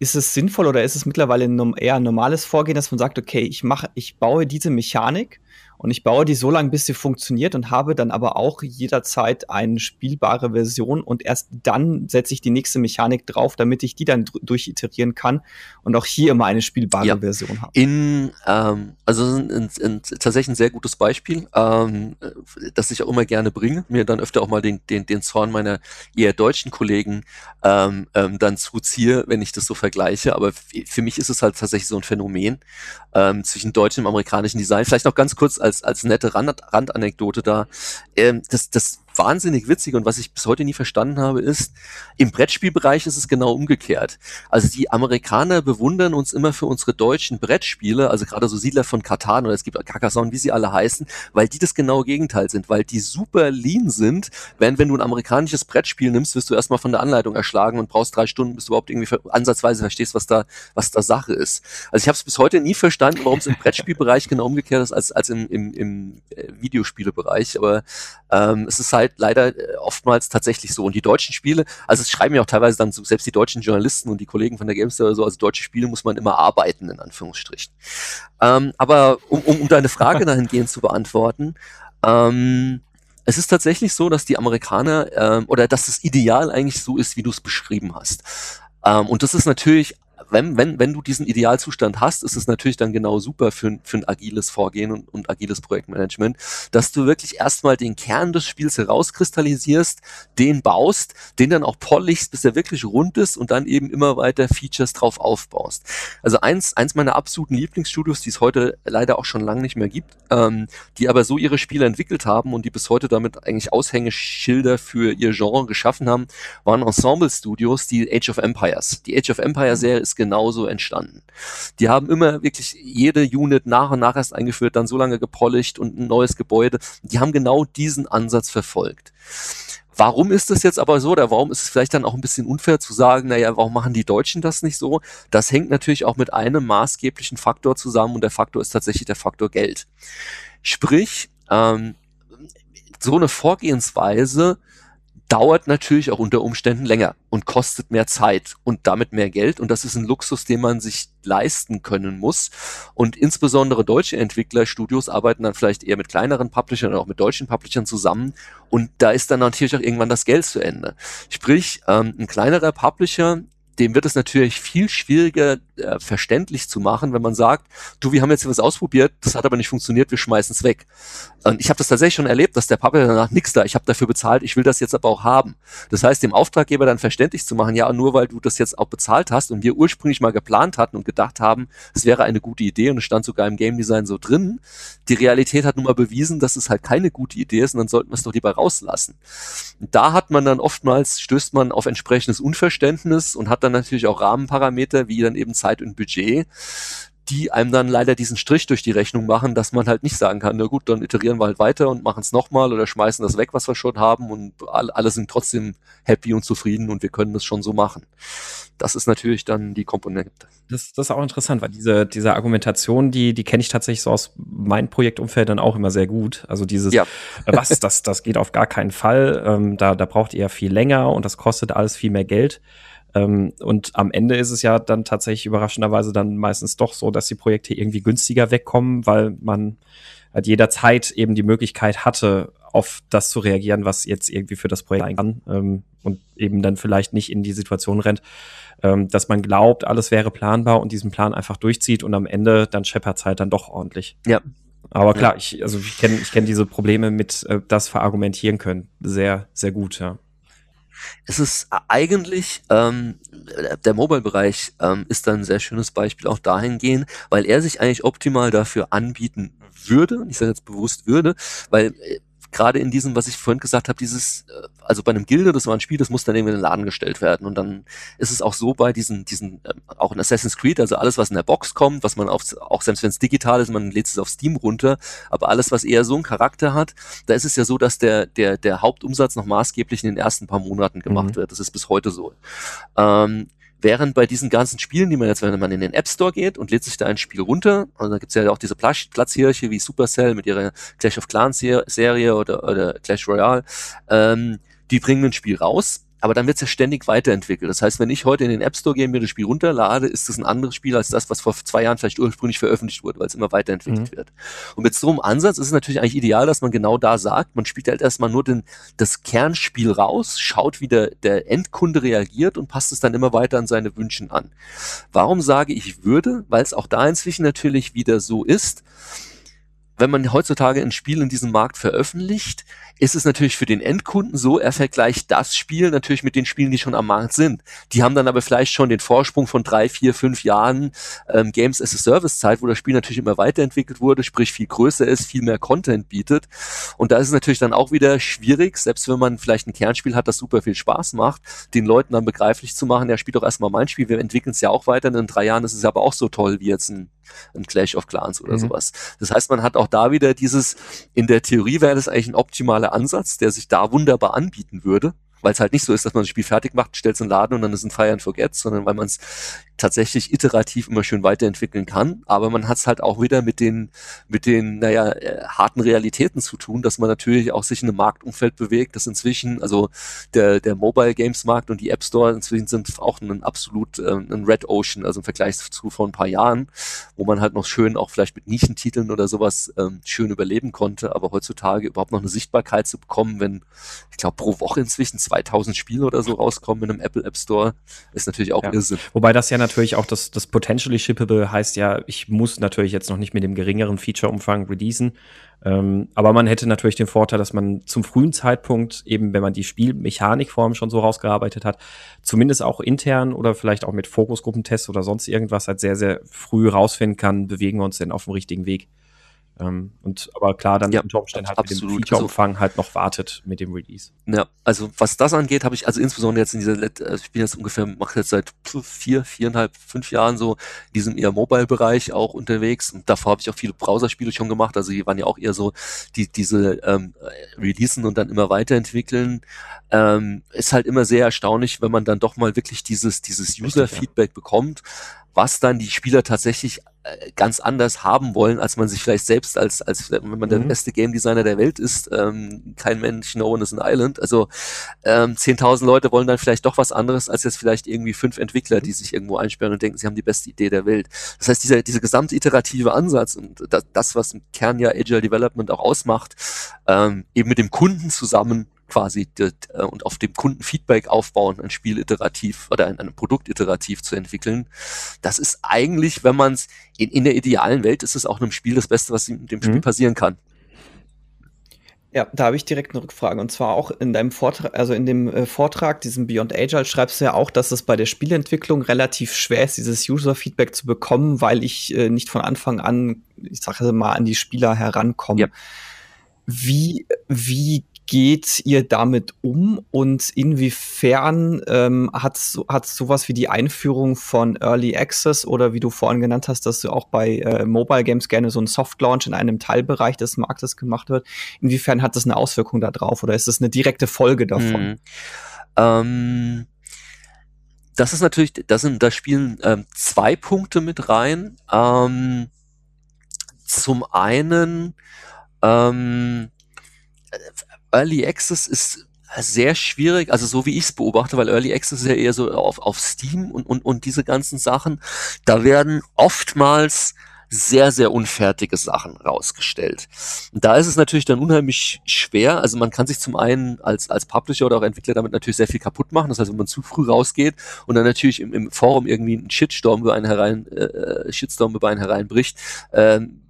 ist es sinnvoll oder ist es mittlerweile ein eher ein normales Vorgehen, dass man sagt, okay, ich mache, ich baue diese Mechanik und ich baue die so lange, bis sie funktioniert und habe dann aber auch jederzeit eine spielbare Version und erst dann setze ich die nächste Mechanik drauf, damit ich die dann durchiterieren kann und auch hier immer eine spielbare ja. Version habe. In, ähm, also ein, ein, ein, tatsächlich ein sehr gutes Beispiel, ähm, das ich auch immer gerne bringe, mir dann öfter auch mal den, den, den Zorn meiner eher deutschen Kollegen ähm, ähm, dann zuziehe, wenn ich das so vergleiche. Aber für mich ist es halt tatsächlich so ein Phänomen ähm, zwischen deutschem und amerikanischem Design. Vielleicht noch ganz kurz als, als nette Rand, Randanekdote da. Ähm, das, das wahnsinnig witzig und was ich bis heute nie verstanden habe, ist, im Brettspielbereich ist es genau umgekehrt. Also die Amerikaner bewundern uns immer für unsere deutschen Brettspiele, also gerade so Siedler von Katan oder es gibt Carcassonne, wie sie alle heißen, weil die das genaue Gegenteil sind, weil die super lean sind, während wenn du ein amerikanisches Brettspiel nimmst, wirst du erstmal von der Anleitung erschlagen und brauchst drei Stunden, bis du überhaupt irgendwie ansatzweise verstehst, was da, was da Sache ist. Also ich habe es bis heute nie verstanden, warum es im Brettspielbereich [LAUGHS] genau umgekehrt ist als, als im, im, im äh, Videospielebereich, aber ähm, es ist halt leider äh, oftmals tatsächlich so. Und die deutschen Spiele, also es schreiben ja auch teilweise dann so, selbst die deutschen Journalisten und die Kollegen von der Gamester oder so, also deutsche Spiele muss man immer arbeiten, in Anführungsstrichen. Ähm, aber um, um, um deine Frage [LAUGHS] dahingehend zu beantworten, ähm, es ist tatsächlich so, dass die Amerikaner ähm, oder dass das Ideal eigentlich so ist, wie du es beschrieben hast. Ähm, und das ist natürlich wenn, wenn, wenn du diesen Idealzustand hast, ist es natürlich dann genau super für, für ein agiles Vorgehen und, und agiles Projektmanagement, dass du wirklich erstmal den Kern des Spiels herauskristallisierst, den baust, den dann auch pollichst, bis er wirklich rund ist und dann eben immer weiter Features drauf aufbaust. Also eins, eins meiner absoluten Lieblingsstudios, die es heute leider auch schon lange nicht mehr gibt, ähm, die aber so ihre Spiele entwickelt haben und die bis heute damit eigentlich Aushängeschilder für ihr Genre geschaffen haben, waren Ensemble-Studios, die Age of Empires. Die Age of Empires Serie ist genauso entstanden. Die haben immer wirklich jede Unit nach und nach erst eingeführt, dann so lange gepolished und ein neues Gebäude. Die haben genau diesen Ansatz verfolgt. Warum ist es jetzt aber so, oder warum ist es vielleicht dann auch ein bisschen unfair zu sagen, naja, warum machen die Deutschen das nicht so? Das hängt natürlich auch mit einem maßgeblichen Faktor zusammen und der Faktor ist tatsächlich der Faktor Geld. Sprich, ähm, so eine Vorgehensweise dauert natürlich auch unter Umständen länger und kostet mehr Zeit und damit mehr Geld. Und das ist ein Luxus, den man sich leisten können muss. Und insbesondere deutsche Entwicklerstudios arbeiten dann vielleicht eher mit kleineren Publishern oder auch mit deutschen Publishern zusammen. Und da ist dann natürlich auch irgendwann das Geld zu Ende. Sprich, ähm, ein kleinerer Publisher dem wird es natürlich viel schwieriger äh, verständlich zu machen, wenn man sagt, du, wir haben jetzt hier was ausprobiert, das hat aber nicht funktioniert, wir schmeißen es weg. Und ich habe das tatsächlich schon erlebt, dass der Papa danach nix da, ich habe dafür bezahlt, ich will das jetzt aber auch haben. Das heißt, dem Auftraggeber dann verständlich zu machen, ja, nur weil du das jetzt auch bezahlt hast und wir ursprünglich mal geplant hatten und gedacht haben, es wäre eine gute Idee und es stand sogar im Game Design so drin, die Realität hat nun mal bewiesen, dass es halt keine gute Idee ist und dann sollten wir es doch lieber rauslassen. Und da hat man dann oftmals, stößt man auf entsprechendes Unverständnis und hat dann natürlich auch Rahmenparameter, wie dann eben Zeit und Budget, die einem dann leider diesen Strich durch die Rechnung machen, dass man halt nicht sagen kann, na gut, dann iterieren wir halt weiter und machen es nochmal oder schmeißen das weg, was wir schon haben und alle, alle sind trotzdem happy und zufrieden und wir können das schon so machen. Das ist natürlich dann die Komponente. Das, das ist auch interessant, weil diese, diese Argumentation, die, die kenne ich tatsächlich so aus meinem Projektumfeld dann auch immer sehr gut. Also dieses, ja. Äh, was, das, das geht auf gar keinen Fall. Ähm, da, da braucht ihr ja viel länger und das kostet alles viel mehr Geld. Ähm, und am Ende ist es ja dann tatsächlich überraschenderweise dann meistens doch so, dass die Projekte irgendwie günstiger wegkommen, weil man halt jederzeit eben die Möglichkeit hatte, auf das zu reagieren, was jetzt irgendwie für das Projekt kann ähm, und eben dann vielleicht nicht in die Situation rennt, ähm, dass man glaubt, alles wäre planbar und diesen Plan einfach durchzieht und am Ende dann scheppert halt dann doch ordentlich. Ja. Aber klar, ja. ich, also ich kenne ich kenn diese Probleme mit äh, das verargumentieren können sehr, sehr gut, ja. Es ist eigentlich, ähm, der Mobile-Bereich ähm, ist dann ein sehr schönes Beispiel auch dahingehend, weil er sich eigentlich optimal dafür anbieten würde, ich sage jetzt bewusst würde, weil äh, gerade in diesem, was ich vorhin gesagt habe, dieses, äh, also bei einem Gilde, das war ein Spiel, das muss dann irgendwie in den Laden gestellt werden. Und dann ist es auch so bei diesen, diesen, äh, auch in Assassin's Creed, also alles, was in der Box kommt, was man auf, auch selbst wenn es digital ist, man lädt es auf Steam runter, aber alles, was eher so einen Charakter hat, da ist es ja so, dass der, der, der Hauptumsatz noch maßgeblich in den ersten paar Monaten gemacht mhm. wird. Das ist bis heute so. Ähm, Während bei diesen ganzen Spielen, die man jetzt, wenn man in den App Store geht und lädt sich da ein Spiel runter, und da gibt's ja auch diese Platzhirche wie Supercell mit ihrer Clash of Clans Serie oder, oder Clash Royale, ähm, die bringen ein Spiel raus, aber dann wird es ja ständig weiterentwickelt. Das heißt, wenn ich heute in den App Store gehe und mir das Spiel runterlade, ist das ein anderes Spiel als das, was vor zwei Jahren vielleicht ursprünglich veröffentlicht wurde, weil es immer weiterentwickelt mhm. wird. Und mit so einem Ansatz ist es natürlich eigentlich ideal, dass man genau da sagt, man spielt halt erstmal nur den, das Kernspiel raus, schaut, wie der, der Endkunde reagiert und passt es dann immer weiter an seine Wünschen an. Warum sage ich würde? Weil es auch da inzwischen natürlich wieder so ist, wenn man heutzutage ein Spiel in diesem Markt veröffentlicht, ist es natürlich für den Endkunden so, er vergleicht das Spiel natürlich mit den Spielen, die schon am Markt sind. Die haben dann aber vielleicht schon den Vorsprung von drei, vier, fünf Jahren ähm, Games as a Service Zeit, wo das Spiel natürlich immer weiterentwickelt wurde, sprich viel größer ist, viel mehr Content bietet. Und da ist es natürlich dann auch wieder schwierig, selbst wenn man vielleicht ein Kernspiel hat, das super viel Spaß macht, den Leuten dann begreiflich zu machen, ja, spielt doch erstmal mein Spiel, wir entwickeln es ja auch weiter, in drei Jahren ist es aber auch so toll wie jetzt ein ein Clash of Clans oder mhm. sowas. Das heißt, man hat auch da wieder dieses, in der Theorie wäre das eigentlich ein optimaler Ansatz, der sich da wunderbar anbieten würde weil es halt nicht so ist, dass man das Spiel fertig macht, stellt es in den Laden und dann ist ein Fire and Forget, sondern weil man es tatsächlich iterativ immer schön weiterentwickeln kann. Aber man hat es halt auch wieder mit den, mit den, naja, äh, harten Realitäten zu tun, dass man natürlich auch sich in einem Marktumfeld bewegt, das inzwischen, also der, der Mobile Games Markt und die App Store inzwischen sind auch ein absolut äh, ein Red Ocean, also im Vergleich zu vor ein paar Jahren, wo man halt noch schön auch vielleicht mit Nischentiteln oder sowas ähm, schön überleben konnte, aber heutzutage überhaupt noch eine Sichtbarkeit zu bekommen, wenn, ich glaube, pro Woche inzwischen 2000 Spiele oder so rauskommen in einem Apple App Store, ist natürlich auch ja. Irrsinn. Wobei das ja natürlich auch das, das potentially shippable heißt ja, ich muss natürlich jetzt noch nicht mit dem geringeren Feature-Umfang releasen. Ähm, aber man hätte natürlich den Vorteil, dass man zum frühen Zeitpunkt, eben wenn man die Spielmechanikform schon so rausgearbeitet hat, zumindest auch intern oder vielleicht auch mit Fokusgruppentests oder sonst irgendwas halt sehr, sehr früh rausfinden kann, bewegen wir uns denn auf dem richtigen Weg. Ähm, und aber klar, dann ja, unter Umständen halt absolut. mit dem Feature-Umfang also, halt noch wartet mit dem Release. Ja, also was das angeht, habe ich also insbesondere jetzt in dieser, also ich bin jetzt ungefähr, mache jetzt seit vier, viereinhalb, fünf Jahren so in diesem eher Mobile-Bereich auch unterwegs und davor habe ich auch viele Browserspiele schon gemacht, also die waren ja auch eher so die diese ähm, Releasen und dann immer weiterentwickeln. Ähm, ist halt immer sehr erstaunlich, wenn man dann doch mal wirklich dieses dieses User-Feedback ja. bekommt was dann die Spieler tatsächlich äh, ganz anders haben wollen, als man sich vielleicht selbst als, als wenn man mhm. der beste Game Designer der Welt ist, ähm, kein Mensch, no one is an island. Also ähm, 10.000 Leute wollen dann vielleicht doch was anderes als jetzt vielleicht irgendwie fünf Entwickler, die sich irgendwo einsperren und denken, sie haben die beste Idee der Welt. Das heißt, dieser, dieser gesamte iterative Ansatz und das, das was im Kern ja Agile Development auch ausmacht, ähm, eben mit dem Kunden zusammen quasi äh, und auf dem Kundenfeedback aufbauen, ein Spiel iterativ oder ein, ein Produkt iterativ zu entwickeln. Das ist eigentlich, wenn man es in, in der idealen Welt ist es auch einem Spiel das Beste, was dem Spiel mhm. passieren kann. Ja, da habe ich direkt eine Rückfrage. Und zwar auch in deinem Vortrag, also in dem äh, Vortrag, diesem Beyond Agile, schreibst du ja auch, dass es bei der Spielentwicklung relativ schwer ist, dieses User-Feedback zu bekommen, weil ich äh, nicht von Anfang an, ich sage mal, an die Spieler herankomme. Ja. Wie, wie geht ihr damit um und inwiefern ähm, hat sowas wie die Einführung von Early Access oder wie du vorhin genannt hast, dass du auch bei äh, Mobile Games gerne so ein Soft Launch in einem Teilbereich des Marktes gemacht wird, inwiefern hat das eine Auswirkung darauf oder ist das eine direkte Folge davon? Mhm. Ähm, das ist natürlich, das sind, da spielen ähm, zwei Punkte mit rein. Ähm, zum einen ähm, Early Access ist sehr schwierig, also so wie ich es beobachte, weil Early Access ist ja eher so auf, auf Steam und, und, und diese ganzen Sachen, da werden oftmals sehr, sehr unfertige Sachen rausgestellt. Und da ist es natürlich dann unheimlich schwer. Also man kann sich zum einen als, als Publisher oder auch Entwickler damit natürlich sehr viel kaputt machen. Das heißt, wenn man zu früh rausgeht und dann natürlich im, im Forum irgendwie einen Shitstorm über einen herein, äh, Shitstorm über einen hereinbricht, ähm,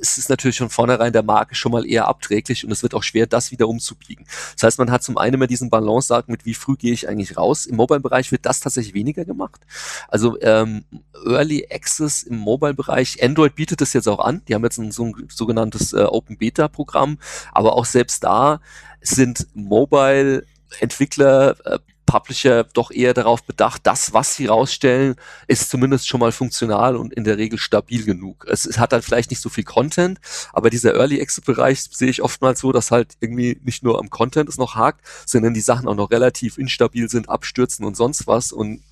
es ist natürlich von vornherein der Marke schon mal eher abträglich und es wird auch schwer, das wieder umzubiegen. Das heißt, man hat zum einen immer diesen Balance sagt, mit wie früh gehe ich eigentlich raus. Im Mobile-Bereich wird das tatsächlich weniger gemacht. Also ähm, Early Access im Mobile-Bereich, Android bietet es jetzt auch an. Die haben jetzt ein, so ein sogenanntes äh, Open Beta-Programm, aber auch selbst da sind Mobile Entwickler äh, Publisher doch eher darauf bedacht, das, was sie rausstellen, ist zumindest schon mal funktional und in der Regel stabil genug. Es, es hat dann vielleicht nicht so viel Content, aber dieser Early Exit Bereich sehe ich oftmals so, dass halt irgendwie nicht nur am Content es noch hakt, sondern die Sachen auch noch relativ instabil sind, abstürzen und sonst was und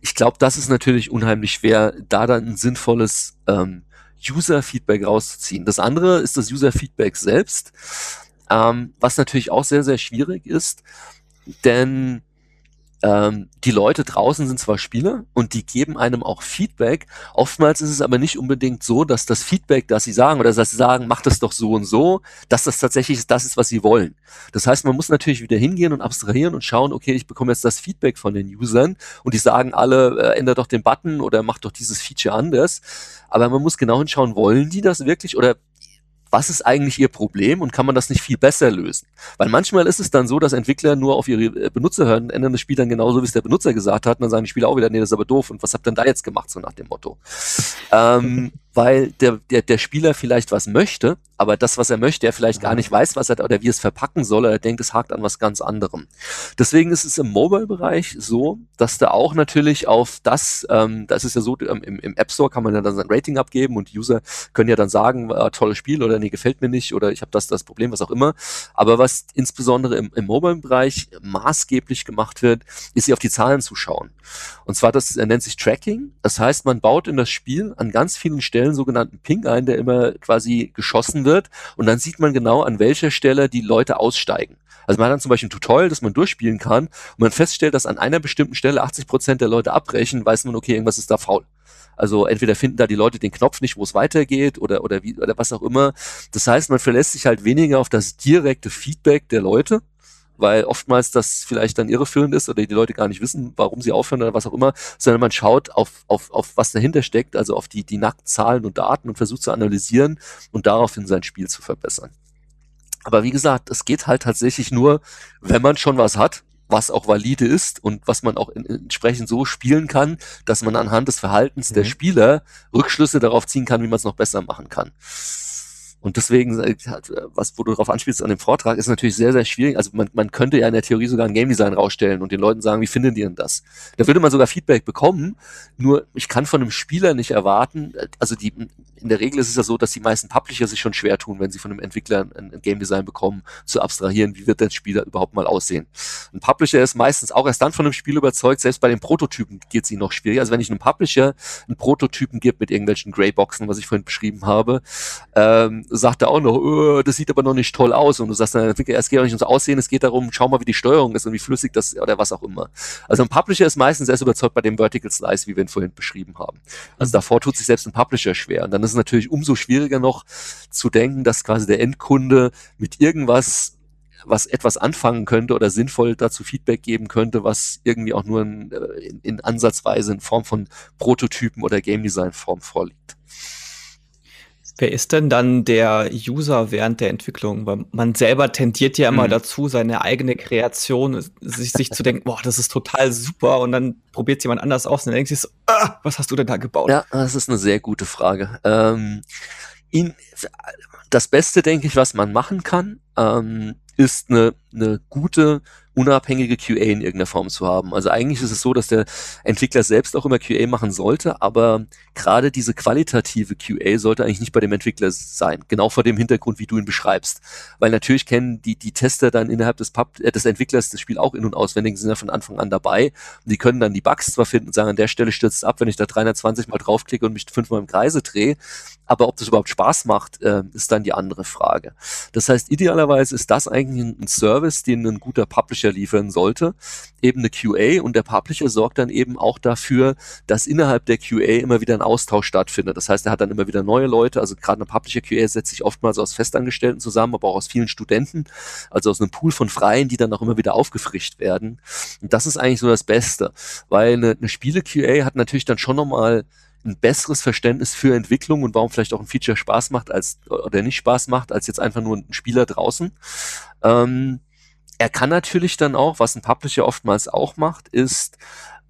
ich glaube, das ist natürlich unheimlich schwer, da dann ein sinnvolles ähm, User-Feedback rauszuziehen. Das andere ist das User-Feedback selbst, ähm, was natürlich auch sehr, sehr schwierig ist denn ähm, die Leute draußen sind zwar Spieler und die geben einem auch Feedback. Oftmals ist es aber nicht unbedingt so, dass das Feedback, das sie sagen oder dass sie sagen, mach das doch so und so, dass das tatsächlich das ist, was sie wollen. Das heißt, man muss natürlich wieder hingehen und abstrahieren und schauen, okay, ich bekomme jetzt das Feedback von den Usern und die sagen alle, äh, ändert doch den Button oder mach doch dieses Feature anders. Aber man muss genau hinschauen, wollen die das wirklich oder was ist eigentlich ihr Problem und kann man das nicht viel besser lösen? Weil manchmal ist es dann so, dass Entwickler nur auf ihre äh, Benutzer hören, ändern das Spiel dann genauso, wie es der Benutzer gesagt hat, und dann sagen die Spieler auch wieder, nee, das ist aber doof und was habt ihr denn da jetzt gemacht, so nach dem Motto. ähm, weil der, der, der Spieler vielleicht was möchte, aber das, was er möchte, er vielleicht gar nicht weiß, was er oder wie es verpacken soll, er denkt, es hakt an was ganz anderem. Deswegen ist es im Mobile-Bereich so, dass da auch natürlich auf das, ähm, das ist ja so, ähm, im, im App Store kann man ja dann sein Rating abgeben und User können ja dann sagen, äh, tolles Spiel oder nee, gefällt mir nicht oder ich habe das, das Problem, was auch immer. Aber was insbesondere im, im Mobile-Bereich maßgeblich gemacht wird, ist, sich auf die Zahlen zu schauen. Und zwar, das nennt sich Tracking. Das heißt, man baut in das Spiel an ganz vielen Stellen sogenannten Ping ein, der immer quasi geschossen wird. Und dann sieht man genau, an welcher Stelle die Leute aussteigen. Also man hat dann zum Beispiel ein Tutorial, das man durchspielen kann und man feststellt, dass an einer bestimmten Stelle 80 Prozent der Leute abbrechen, weiß man, okay, irgendwas ist da faul. Also entweder finden da die Leute den Knopf nicht, wo es weitergeht oder, oder wie, oder was auch immer. Das heißt, man verlässt sich halt weniger auf das direkte Feedback der Leute, weil oftmals das vielleicht dann irreführend ist oder die Leute gar nicht wissen, warum sie aufhören oder was auch immer, sondern man schaut auf, auf, auf was dahinter steckt, also auf die, die nackten Zahlen und Daten und versucht zu analysieren und daraufhin sein Spiel zu verbessern. Aber wie gesagt, es geht halt tatsächlich nur, wenn man schon was hat, was auch valide ist und was man auch in, entsprechend so spielen kann, dass man anhand des Verhaltens mhm. der Spieler Rückschlüsse darauf ziehen kann, wie man es noch besser machen kann. Und deswegen, äh, was, wo du darauf anspielst an dem Vortrag, ist natürlich sehr, sehr schwierig. Also man, man könnte ja in der Theorie sogar ein Game Design rausstellen und den Leuten sagen, wie finden die denn das? Da würde man sogar Feedback bekommen. Nur ich kann von einem Spieler nicht erwarten, äh, also die, in der Regel ist es ja so, dass die meisten Publisher sich schon schwer tun, wenn sie von einem Entwickler ein, ein Game Design bekommen, zu abstrahieren, wie wird der Spieler überhaupt mal aussehen. Ein Publisher ist meistens auch erst dann von einem Spiel überzeugt, selbst bei den Prototypen geht es ihnen noch schwierig. Also wenn ich einem Publisher einen Prototypen gebe mit irgendwelchen Greyboxen, was ich vorhin beschrieben habe, ähm, sagt er auch noch, oh, das sieht aber noch nicht toll aus. Und du sagst dann, es geht auch nicht ums Aussehen, es geht darum, schau mal, wie die Steuerung ist und wie flüssig das oder was auch immer. Also ein Publisher ist meistens erst überzeugt bei dem Vertical Slice, wie wir ihn vorhin beschrieben haben. Also mhm. davor tut sich selbst ein Publisher schwer. Und dann ist es natürlich umso schwieriger noch zu denken, dass quasi der Endkunde mit irgendwas was etwas anfangen könnte oder sinnvoll dazu Feedback geben könnte, was irgendwie auch nur in, äh, in, in Ansatzweise in Form von Prototypen oder Game Design Form vorliegt. Wer ist denn dann der User während der Entwicklung? Weil man selber tendiert ja immer mhm. dazu, seine eigene Kreation, sich, sich zu denken, boah, das ist total super und dann probiert jemand anders aus und dann denkt sich so, ah, was hast du denn da gebaut? Ja, das ist eine sehr gute Frage. Ähm, in, das Beste, denke ich, was man machen kann, ähm, ist eine, eine gute unabhängige QA in irgendeiner Form zu haben. Also eigentlich ist es so, dass der Entwickler selbst auch immer QA machen sollte, aber gerade diese qualitative QA sollte eigentlich nicht bei dem Entwickler sein. Genau vor dem Hintergrund, wie du ihn beschreibst. Weil natürlich kennen die, die Tester dann innerhalb des, Pub, äh, des Entwicklers das Spiel auch in- und auswendig, sind ja von Anfang an dabei. Und die können dann die Bugs zwar finden und sagen, an der Stelle stürzt es ab, wenn ich da 320 mal draufklicke und mich fünfmal im Kreise drehe. Aber ob das überhaupt Spaß macht, äh, ist dann die andere Frage. Das heißt, idealerweise ist das eigentlich ein Service, den ein guter Publisher liefern sollte, eben eine QA und der Publisher sorgt dann eben auch dafür, dass innerhalb der QA immer wieder ein Austausch stattfindet. Das heißt, er hat dann immer wieder neue Leute, also gerade eine Publisher QA setzt sich oftmals aus Festangestellten zusammen, aber auch aus vielen Studenten, also aus einem Pool von Freien, die dann auch immer wieder aufgefrischt werden. Und das ist eigentlich so das Beste, weil eine, eine Spiele-QA hat natürlich dann schon nochmal ein besseres Verständnis für Entwicklung und warum vielleicht auch ein Feature Spaß macht als oder nicht Spaß macht, als jetzt einfach nur ein Spieler draußen. Ähm, er kann natürlich dann auch, was ein Publisher oftmals auch macht, ist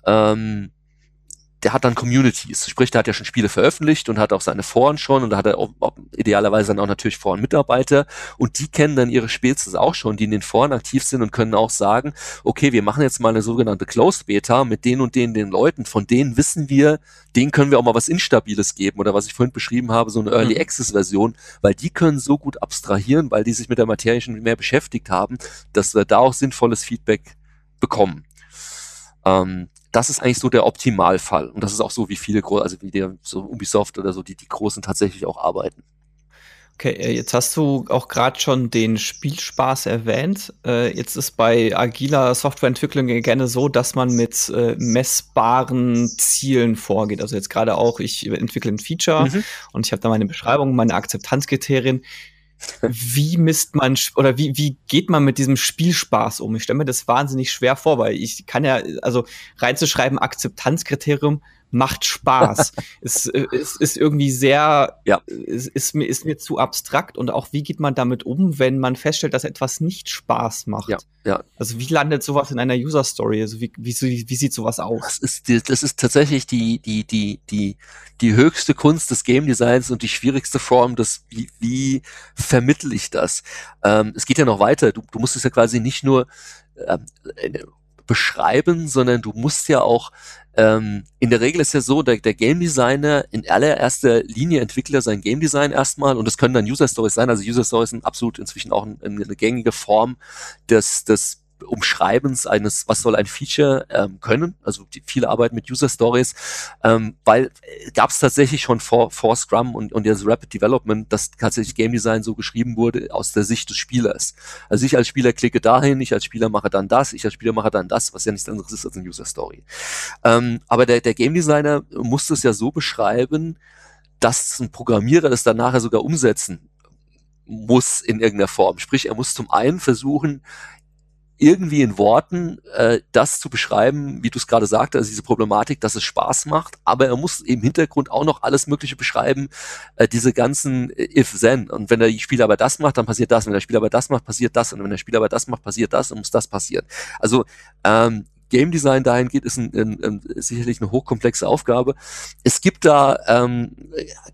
ähm, der hat dann Communities. Sprich, der hat ja schon Spiele veröffentlicht und hat auch seine Foren schon und da hat er auch, auch idealerweise dann auch natürlich Foren-Mitarbeiter und die kennen dann ihre Spezies auch schon, die in den Foren aktiv sind und können auch sagen, okay, wir machen jetzt mal eine sogenannte Closed Beta mit den und den den Leuten, von denen wissen wir, denen können wir auch mal was Instabiles geben oder was ich vorhin beschrieben habe, so eine Early mhm. Access Version, weil die können so gut abstrahieren, weil die sich mit der Materie schon mehr beschäftigt haben, dass wir da auch sinnvolles Feedback bekommen. Ähm, das ist eigentlich so der Optimalfall. Und das ist auch so, wie viele, also wie der, so Ubisoft oder so, die, die Großen tatsächlich auch arbeiten. Okay, äh, jetzt hast du auch gerade schon den Spielspaß erwähnt. Äh, jetzt ist bei agiler Softwareentwicklung gerne so, dass man mit äh, messbaren Zielen vorgeht. Also jetzt gerade auch, ich entwickle ein Feature mhm. und ich habe da meine Beschreibung, meine Akzeptanzkriterien wie misst man oder wie, wie geht man mit diesem Spielspaß um? Ich stelle mir das wahnsinnig schwer vor, weil ich kann ja, also reinzuschreiben, Akzeptanzkriterium macht Spaß. [LAUGHS] es, es ist irgendwie sehr, ja. es ist mir, ist mir zu abstrakt und auch wie geht man damit um, wenn man feststellt, dass etwas nicht Spaß macht? Ja, ja. Also wie landet sowas in einer User Story? Also wie, wie, wie sieht sowas aus? Das ist, das ist tatsächlich die, die, die, die, die höchste Kunst des Game Designs und die schwierigste Form des, wie, wie vermittel ich das? Ähm, es geht ja noch weiter. Du, du musst es ja quasi nicht nur ähm, beschreiben, sondern du musst ja auch ähm, in der Regel ist ja so, der, der Game Designer in allererster Linie entwickelt er sein Game Design erstmal und es können dann User Stories sein. Also User Stories sind absolut inzwischen auch eine, eine gängige Form des, des Umschreibens eines, was soll ein Feature ähm, können. Also die, viele arbeiten mit User Stories, ähm, weil äh, gab es tatsächlich schon vor, vor Scrum und, und das Rapid Development, dass tatsächlich Game Design so geschrieben wurde aus der Sicht des Spielers. Also ich als Spieler klicke dahin, ich als Spieler mache dann das, ich als Spieler mache dann das, was ja nichts anderes ist als eine User Story. Ähm, aber der, der Game Designer muss es ja so beschreiben, dass ein Programmierer das dann nachher sogar umsetzen muss in irgendeiner Form. Sprich, er muss zum einen versuchen, irgendwie in Worten äh, das zu beschreiben, wie du es gerade sagte, also diese Problematik, dass es Spaß macht, aber er muss im Hintergrund auch noch alles Mögliche beschreiben, äh, diese ganzen äh, If-Then. Und wenn der Spieler aber das macht, dann passiert das. Und wenn der Spieler aber das macht, passiert das. Und wenn der Spieler aber das macht, passiert das und muss das passieren. Also ähm, Game Design dahin geht, ist ein, ein, ein, sicherlich eine hochkomplexe Aufgabe. Es gibt da ähm,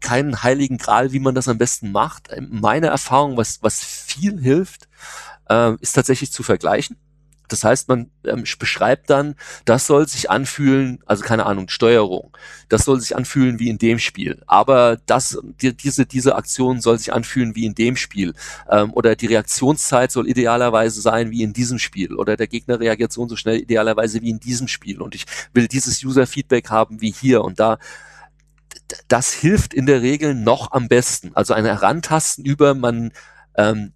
keinen heiligen Gral, wie man das am besten macht. Meine Erfahrung, was, was viel hilft, äh, ist tatsächlich zu vergleichen. Das heißt, man ähm, beschreibt dann, das soll sich anfühlen, also keine Ahnung, Steuerung, das soll sich anfühlen wie in dem Spiel. Aber das, die, diese, diese Aktion soll sich anfühlen wie in dem Spiel. Ähm, oder die Reaktionszeit soll idealerweise sein wie in diesem Spiel. Oder der Gegner reagiert so und so schnell idealerweise wie in diesem Spiel. Und ich will dieses User-Feedback haben wie hier und da das hilft in der Regel noch am besten. Also ein Herantasten über man ähm,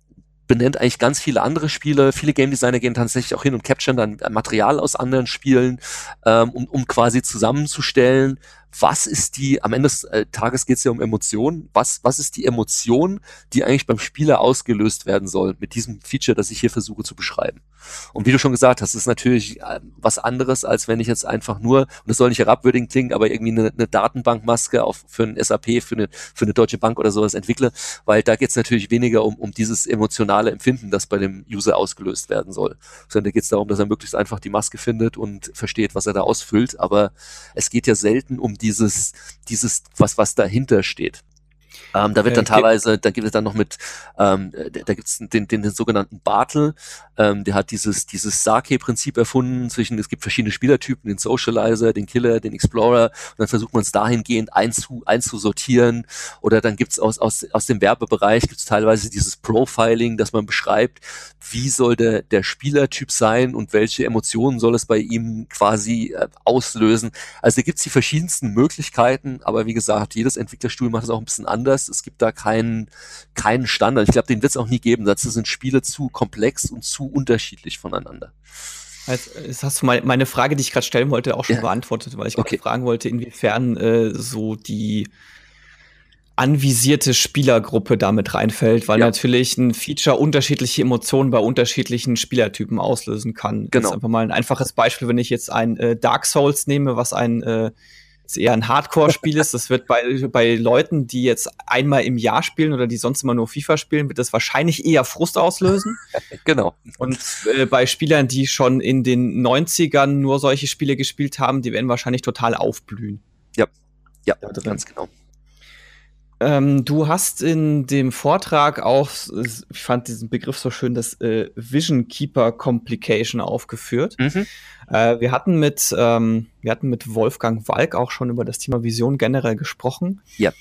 benennt eigentlich ganz viele andere Spiele. Viele Game Designer gehen tatsächlich auch hin und capturen dann Material aus anderen Spielen, ähm, um, um quasi zusammenzustellen, was ist die, am Ende des äh, Tages geht es ja um Emotionen, was, was ist die Emotion, die eigentlich beim Spieler ausgelöst werden soll mit diesem Feature, das ich hier versuche zu beschreiben. Und wie du schon gesagt hast, ist natürlich äh, was anderes, als wenn ich jetzt einfach nur, und das soll nicht herabwürdigend klingen, aber irgendwie eine, eine Datenbankmaske auf, für ein SAP, für eine, für eine Deutsche Bank oder sowas entwickle, weil da geht es natürlich weniger um, um dieses emotionale Empfinden, das bei dem User ausgelöst werden soll, sondern da geht es darum, dass er möglichst einfach die Maske findet und versteht, was er da ausfüllt, aber es geht ja selten um die dieses, dieses, was, was dahinter steht. Ähm, da wird dann teilweise, da gibt es dann noch mit, ähm, da gibt es den, den, den sogenannten Bartel, ähm, der hat dieses, dieses Sake-Prinzip erfunden zwischen, es gibt verschiedene Spielertypen, den Socializer, den Killer, den Explorer, und dann versucht man es dahingehend einzu, einzusortieren. Oder dann gibt es aus, aus, aus dem Werbebereich gibt es teilweise dieses Profiling, dass man beschreibt, wie soll der, der Spielertyp sein und welche Emotionen soll es bei ihm quasi äh, auslösen. Also da gibt es die verschiedensten Möglichkeiten, aber wie gesagt, jedes Entwicklerstuhl macht es auch ein bisschen anders. Es gibt da keinen, keinen Standard. Ich glaube, den wird es auch nie geben. Dazu sind Spiele zu komplex und zu unterschiedlich voneinander. Jetzt hast du meine Frage, die ich gerade stellen wollte, auch schon ja. beantwortet, weil ich okay. fragen wollte, inwiefern äh, so die anvisierte Spielergruppe damit reinfällt, weil ja. natürlich ein Feature unterschiedliche Emotionen bei unterschiedlichen Spielertypen auslösen kann. Genau. Das ist einfach mal ein einfaches Beispiel, wenn ich jetzt ein äh, Dark Souls nehme, was ein äh, eher ein Hardcore-Spiel ist. Das wird bei, bei Leuten, die jetzt einmal im Jahr spielen oder die sonst immer nur FIFA spielen, wird das wahrscheinlich eher Frust auslösen. [LAUGHS] genau. Und äh, bei Spielern, die schon in den 90ern nur solche Spiele gespielt haben, die werden wahrscheinlich total aufblühen. Ja, ja, ganz genau. Ähm, du hast in dem Vortrag auch, ich fand diesen Begriff so schön, das äh, Vision Keeper Complication aufgeführt. Mhm. Äh, wir hatten mit, ähm, wir hatten mit Wolfgang Walk auch schon über das Thema Vision generell gesprochen. Ja.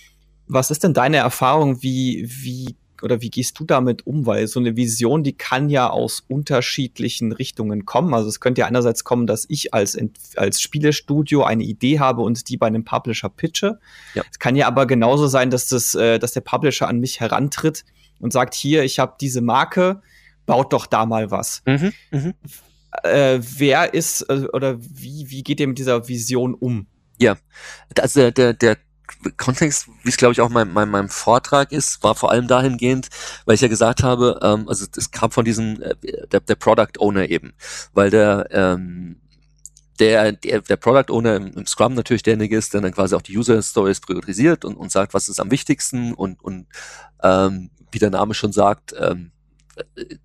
Was ist denn deine Erfahrung? Wie, wie oder wie gehst du damit um? Weil so eine Vision, die kann ja aus unterschiedlichen Richtungen kommen. Also es könnte ja einerseits kommen, dass ich als, als Spielestudio eine Idee habe und die bei einem Publisher pitche. Ja. Es kann ja aber genauso sein, dass, das, äh, dass der Publisher an mich herantritt und sagt, hier, ich habe diese Marke, baut doch da mal was. Mhm, mh. äh, wer ist äh, oder wie, wie geht ihr mit dieser Vision um? Ja, also der, der Kontext, wie es glaube ich auch mein, mein, meinem Vortrag ist, war vor allem dahingehend, weil ich ja gesagt habe, ähm, also es kam von diesem äh, der, der Product Owner eben, weil der ähm, der, der, der Product Owner im, im Scrum natürlich derjenige ist, der dann quasi auch die User Stories priorisiert und, und sagt, was ist am wichtigsten und, und ähm, wie der Name schon sagt, ähm,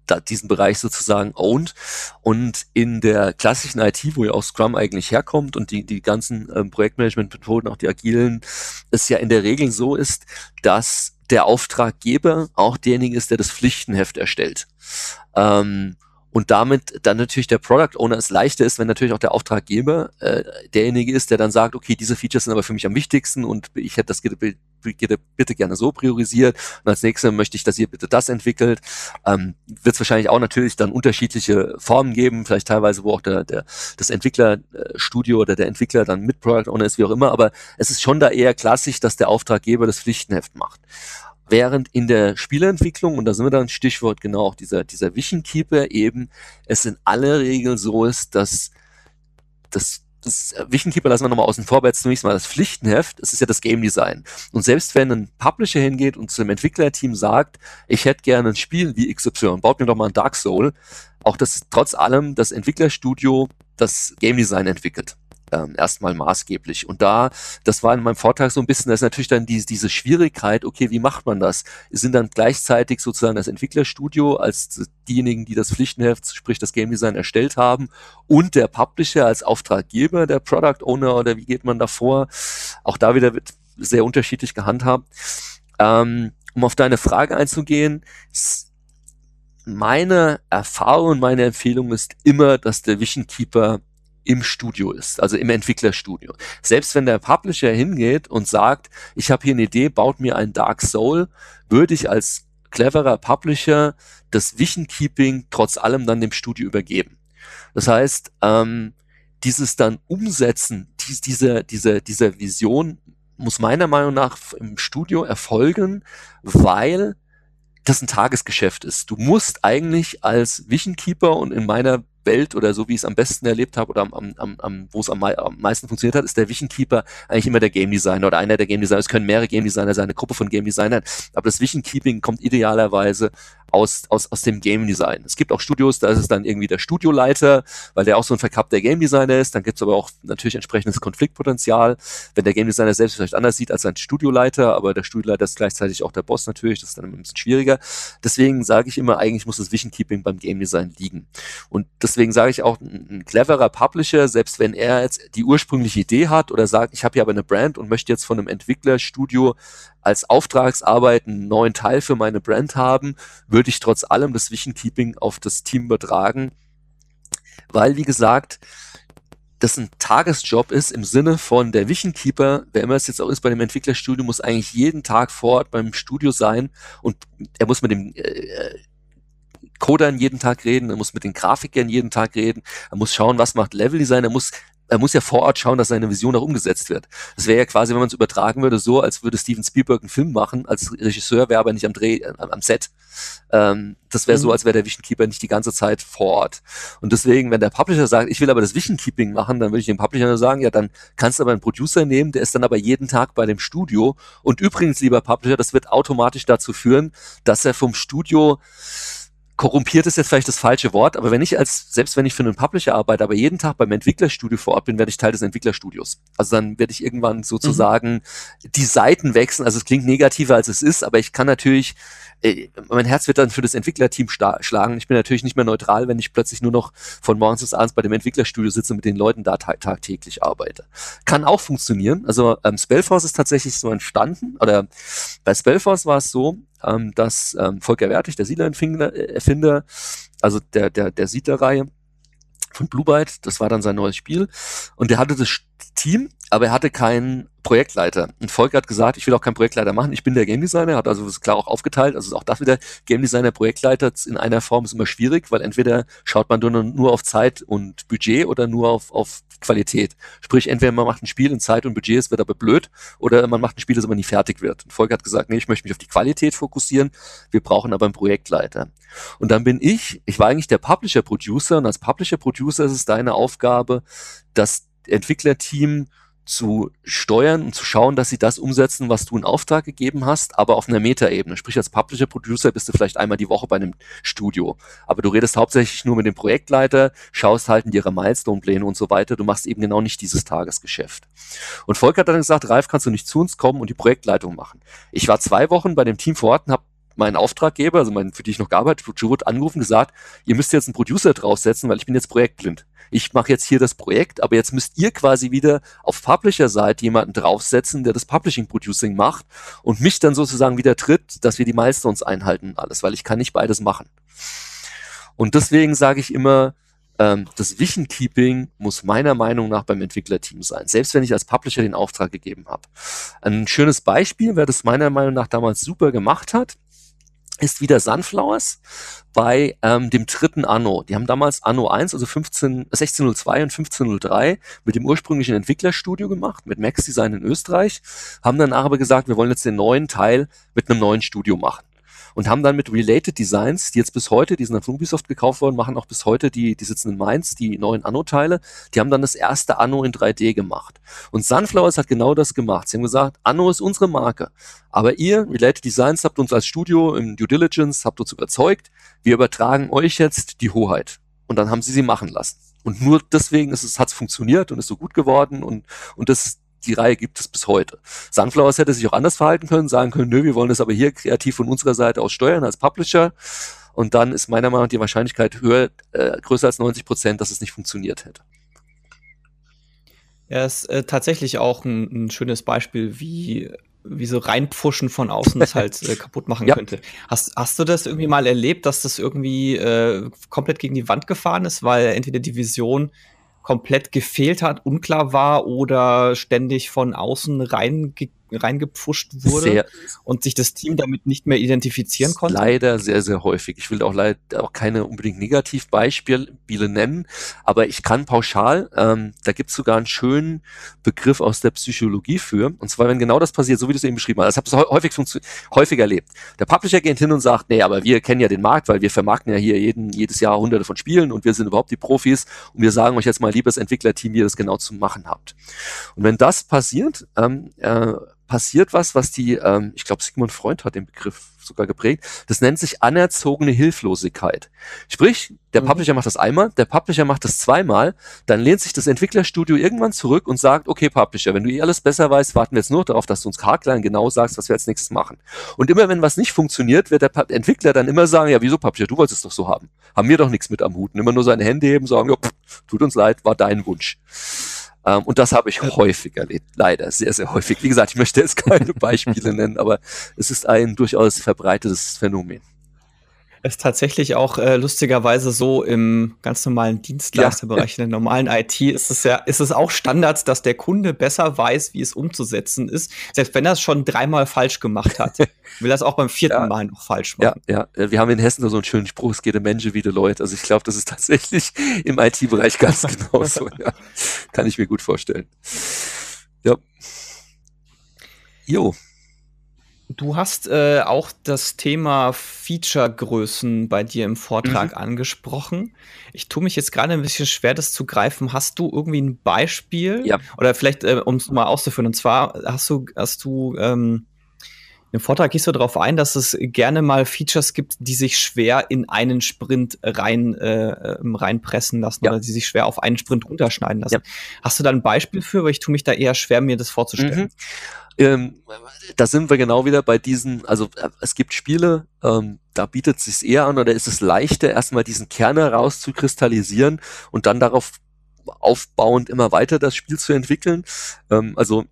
da diesen Bereich sozusagen owned. Und in der klassischen IT, wo ja auch Scrum eigentlich herkommt und die, die ganzen ähm, Projektmanagement-Methoden, auch die agilen, es ja in der Regel so ist, dass der Auftraggeber auch derjenige ist, der das Pflichtenheft erstellt. Ähm, und damit dann natürlich der Product Owner es leichter ist, wenn natürlich auch der Auftraggeber äh, derjenige ist, der dann sagt, okay, diese Features sind aber für mich am wichtigsten und ich hätte das bitte gerne so priorisiert und als nächstes möchte ich, dass ihr bitte das entwickelt. Ähm, Wird es wahrscheinlich auch natürlich dann unterschiedliche Formen geben, vielleicht teilweise, wo auch der, der das Entwicklerstudio oder der Entwickler dann mit Product Owner ist, wie auch immer, aber es ist schon da eher klassisch, dass der Auftraggeber das Pflichtenheft macht. Während in der Spielentwicklung, und da sind wir dann Stichwort genau auch dieser, dieser Vision Keeper eben, es in aller Regel so ist, dass das das Vision Keeper lassen wir nochmal außen vor, aber jetzt zunächst mal das Pflichtenheft, es ist ja das Game Design. Und selbst wenn ein Publisher hingeht und zu einem Entwicklerteam sagt, ich hätte gerne ein Spiel wie XY, baut mir doch mal ein Dark Soul, auch das trotz allem das Entwicklerstudio das Game Design entwickelt ähm, erstmal maßgeblich. Und da, das war in meinem Vortrag so ein bisschen, das ist natürlich dann die, diese Schwierigkeit, okay, wie macht man das? Sind dann gleichzeitig sozusagen das Entwicklerstudio als diejenigen, die das Pflichtenheft, sprich das Game Design erstellt haben und der Publisher als Auftraggeber, der Product Owner oder wie geht man da vor? Auch da wieder wird sehr unterschiedlich gehandhabt. Ähm, um auf deine Frage einzugehen, meine Erfahrung meine Empfehlung ist immer, dass der Vision Keeper im Studio ist, also im Entwicklerstudio. Selbst wenn der Publisher hingeht und sagt, ich habe hier eine Idee, baut mir ein Dark Soul, würde ich als cleverer Publisher das Vision Keeping trotz allem dann dem Studio übergeben. Das heißt, ähm, dieses dann Umsetzen dies, dieser, dieser, dieser Vision muss meiner Meinung nach im Studio erfolgen, weil das ein Tagesgeschäft ist. Du musst eigentlich als Vision Keeper und in meiner Welt oder so wie ich es am besten erlebt habe oder am, am, am, wo es am, meisten funktioniert hat, ist der Vision Keeper eigentlich immer der Game Designer oder einer der Game Designer. Es können mehrere Game Designer sein, eine Gruppe von Game Designern, aber das Vision Keeping kommt idealerweise aus, aus, aus dem Game Design. Es gibt auch Studios, da ist es dann irgendwie der Studioleiter, weil der auch so ein verkappter Game Designer ist. Dann gibt es aber auch natürlich entsprechendes Konfliktpotenzial, wenn der Game Designer selbst vielleicht anders sieht als ein Studioleiter, aber der Studioleiter ist gleichzeitig auch der Boss natürlich, das ist dann ein bisschen schwieriger. Deswegen sage ich immer, eigentlich muss das Vision Keeping beim Game Design liegen. Und deswegen sage ich auch, ein, ein cleverer Publisher, selbst wenn er jetzt die ursprüngliche Idee hat oder sagt, ich habe hier aber eine Brand und möchte jetzt von einem Entwicklerstudio als Auftragsarbeit einen neuen Teil für meine Brand haben, würde ich trotz allem das Vision Keeping auf das Team übertragen, weil, wie gesagt, das ein Tagesjob ist im Sinne von der Vision Keeper, wer immer es jetzt auch ist bei dem Entwicklerstudio, muss eigentlich jeden Tag vor Ort beim Studio sein und er muss mit dem äh, Codern jeden Tag reden, er muss mit den Grafikern jeden Tag reden, er muss schauen, was macht Leveldesign, er muss er muss ja vor Ort schauen, dass seine Vision auch umgesetzt wird. Das wäre ja quasi, wenn man es übertragen würde, so, als würde Steven Spielberg einen Film machen, als Regisseur wäre aber nicht am Dreh, äh, am Set. Ähm, das wäre mhm. so, als wäre der Vision Keeper nicht die ganze Zeit vor Ort. Und deswegen, wenn der Publisher sagt, ich will aber das Vision Keeping machen, dann würde ich dem Publisher nur sagen, ja, dann kannst du aber einen Producer nehmen, der ist dann aber jeden Tag bei dem Studio. Und übrigens, lieber Publisher, das wird automatisch dazu führen, dass er vom Studio korrumpiert ist jetzt vielleicht das falsche Wort, aber wenn ich als, selbst wenn ich für einen Publisher arbeite, aber jeden Tag beim Entwicklerstudio vor Ort bin, werde ich Teil des Entwicklerstudios. Also dann werde ich irgendwann sozusagen mhm. die Seiten wechseln. Also es klingt negativer als es ist, aber ich kann natürlich, mein Herz wird dann für das Entwicklerteam schlagen. Ich bin natürlich nicht mehr neutral, wenn ich plötzlich nur noch von morgens bis abends bei dem Entwicklerstudio sitze und mit den Leuten da tag tagtäglich arbeite. Kann auch funktionieren. Also ähm, Spellforce ist tatsächlich so entstanden, oder bei Spellforce war es so, ähm, dass ähm, Volker Wertig, der Siedler-Erfinder, also der, der, der Siedler-Reihe von Blue Byte, das war dann sein neues Spiel. Und der hatte das Team, aber er hatte keinen Projektleiter. Und Volker hat gesagt, ich will auch keinen Projektleiter machen, ich bin der Game Designer, hat also klar auch aufgeteilt. Also auch das wieder Game Designer, Projektleiter in einer Form ist immer schwierig, weil entweder schaut man nur auf Zeit und Budget oder nur auf, auf Qualität. Sprich, entweder man macht ein Spiel in Zeit und Budget, es wird aber blöd, oder man macht ein Spiel, das aber nie fertig wird. Und Volker hat gesagt, nee, ich möchte mich auf die Qualität fokussieren, wir brauchen aber einen Projektleiter. Und dann bin ich, ich war eigentlich der Publisher-Producer und als Publisher-Producer ist es deine Aufgabe, das Entwicklerteam zu steuern und zu schauen, dass sie das umsetzen, was du in Auftrag gegeben hast, aber auf einer Metaebene. Sprich, als Publisher, Producer bist du vielleicht einmal die Woche bei einem Studio. Aber du redest hauptsächlich nur mit dem Projektleiter, schaust halt in ihre Milestone-Pläne und so weiter. Du machst eben genau nicht dieses Tagesgeschäft. Und Volker hat dann gesagt, Ralf, kannst du nicht zu uns kommen und die Projektleitung machen? Ich war zwei Wochen bei dem Team vor Ort und habe meinen Auftraggeber, also mein, für die ich noch gearbeitet habe, angerufen gesagt, ihr müsst jetzt einen Producer draufsetzen, weil ich bin jetzt projektblind. Ich mache jetzt hier das Projekt, aber jetzt müsst ihr quasi wieder auf Publisher-Seite jemanden draufsetzen, der das Publishing-Producing macht und mich dann sozusagen wieder tritt, dass wir die Milestones einhalten alles, weil ich kann nicht beides machen. Und deswegen sage ich immer, ähm, das Vision Keeping muss meiner Meinung nach beim Entwicklerteam sein, selbst wenn ich als Publisher den Auftrag gegeben habe. Ein schönes Beispiel, wer das meiner Meinung nach damals super gemacht hat, ist wieder Sunflowers bei ähm, dem dritten Anno. Die haben damals Anno 1, also 15, 1602 und 1503 mit dem ursprünglichen Entwicklerstudio gemacht, mit Max Design in Österreich, haben danach aber gesagt, wir wollen jetzt den neuen Teil mit einem neuen Studio machen und haben dann mit Related Designs, die jetzt bis heute, die sind dann von Ubisoft gekauft worden, machen auch bis heute, die, die sitzen in Mainz, die neuen Anno-Teile, die haben dann das erste Anno in 3D gemacht. Und Sunflowers hat genau das gemacht. Sie haben gesagt, Anno ist unsere Marke. Aber ihr, Related Designs, habt uns als Studio im Due Diligence, habt uns überzeugt, wir übertragen euch jetzt die Hoheit. Und dann haben sie sie machen lassen. Und nur deswegen hat es funktioniert und ist so gut geworden und, und das, die Reihe gibt es bis heute. Sunflowers hätte sich auch anders verhalten können, sagen können, nö, wir wollen das aber hier kreativ von unserer Seite aus steuern als Publisher. Und dann ist meiner Meinung nach die Wahrscheinlichkeit höher, äh, größer als 90 Prozent, dass es nicht funktioniert hätte. Ja, ist äh, tatsächlich auch ein, ein schönes Beispiel, wie wie so reinpfuschen von außen das halt äh, [LAUGHS] kaputt machen ja. könnte. Hast, hast du das irgendwie mal erlebt, dass das irgendwie äh, komplett gegen die Wand gefahren ist, weil entweder die Vision komplett gefehlt hat, unklar war oder ständig von außen reinge reingepfuscht wurde sehr, und sich das Team damit nicht mehr identifizieren konnte? Leider sehr, sehr häufig. Ich will auch leider auch keine unbedingt Negativbeispiele nennen, aber ich kann pauschal, ähm, da gibt es sogar einen schönen Begriff aus der Psychologie für, und zwar, wenn genau das passiert, so wie du es eben beschrieben hast, das habe ich häufig, häufig erlebt. Der Publisher geht hin und sagt, nee, aber wir kennen ja den Markt, weil wir vermarkten ja hier jeden, jedes Jahr hunderte von Spielen und wir sind überhaupt die Profis und wir sagen euch jetzt mal, liebes Entwicklerteam, wie ihr das genau zu machen habt. Und wenn das passiert, ähm, äh, passiert was, was die, ähm, ich glaube, Sigmund Freund hat den Begriff sogar geprägt. Das nennt sich anerzogene Hilflosigkeit. Sprich, der mhm. Publisher macht das einmal, der Publisher macht das zweimal, dann lehnt sich das Entwicklerstudio irgendwann zurück und sagt, okay, Publisher, wenn du eh alles besser weißt, warten wir jetzt nur darauf, dass du uns haarklein genau sagst, was wir als nächstes machen. Und immer wenn was nicht funktioniert, wird der Entwickler dann immer sagen, ja, wieso Publisher, du wolltest es doch so haben. Haben wir doch nichts mit am Hut. Und immer nur seine Hände heben, sagen, ja, pff, tut uns leid, war dein Wunsch. Ähm, und das habe ich häufig erlebt, leider, sehr, sehr häufig. Wie gesagt, ich möchte jetzt keine [LAUGHS] Beispiele nennen, aber es ist ein durchaus verbreitetes Phänomen ist tatsächlich auch äh, lustigerweise so im ganz normalen Dienstleisterbereich, ja. in der normalen IT ist es ja, ist es auch Standards, dass der Kunde besser weiß, wie es umzusetzen ist, selbst wenn er es schon dreimal falsch gemacht hat. [LAUGHS] will er es auch beim vierten ja. Mal noch falsch machen. Ja, ja. Äh, wir haben in Hessen so einen schönen Spruch, es geht um Menschen wie die Leute. Also ich glaube, das ist tatsächlich im IT-Bereich ganz [LAUGHS] genauso. ja. Kann ich mir gut vorstellen. Ja. Jo. Du hast äh, auch das Thema Feature-Größen bei dir im Vortrag mhm. angesprochen. Ich tue mich jetzt gerade ein bisschen schwer, das zu greifen. Hast du irgendwie ein Beispiel? Ja. Oder vielleicht, äh, um es mal auszuführen, und zwar hast du, hast du ähm, im Vortrag gehst du darauf ein, dass es gerne mal Features gibt, die sich schwer in einen Sprint rein äh, ähm, reinpressen lassen ja. oder die sich schwer auf einen Sprint runterschneiden lassen. Ja. Hast du da ein Beispiel für? Weil ich tue mich da eher schwer, mir das vorzustellen. Mhm. Ähm, da sind wir genau wieder bei diesen, also äh, es gibt Spiele, ähm, da bietet es sich eher an oder ist es leichter, erstmal diesen Kern herauszukristallisieren und dann darauf aufbauend immer weiter das Spiel zu entwickeln. Ähm, also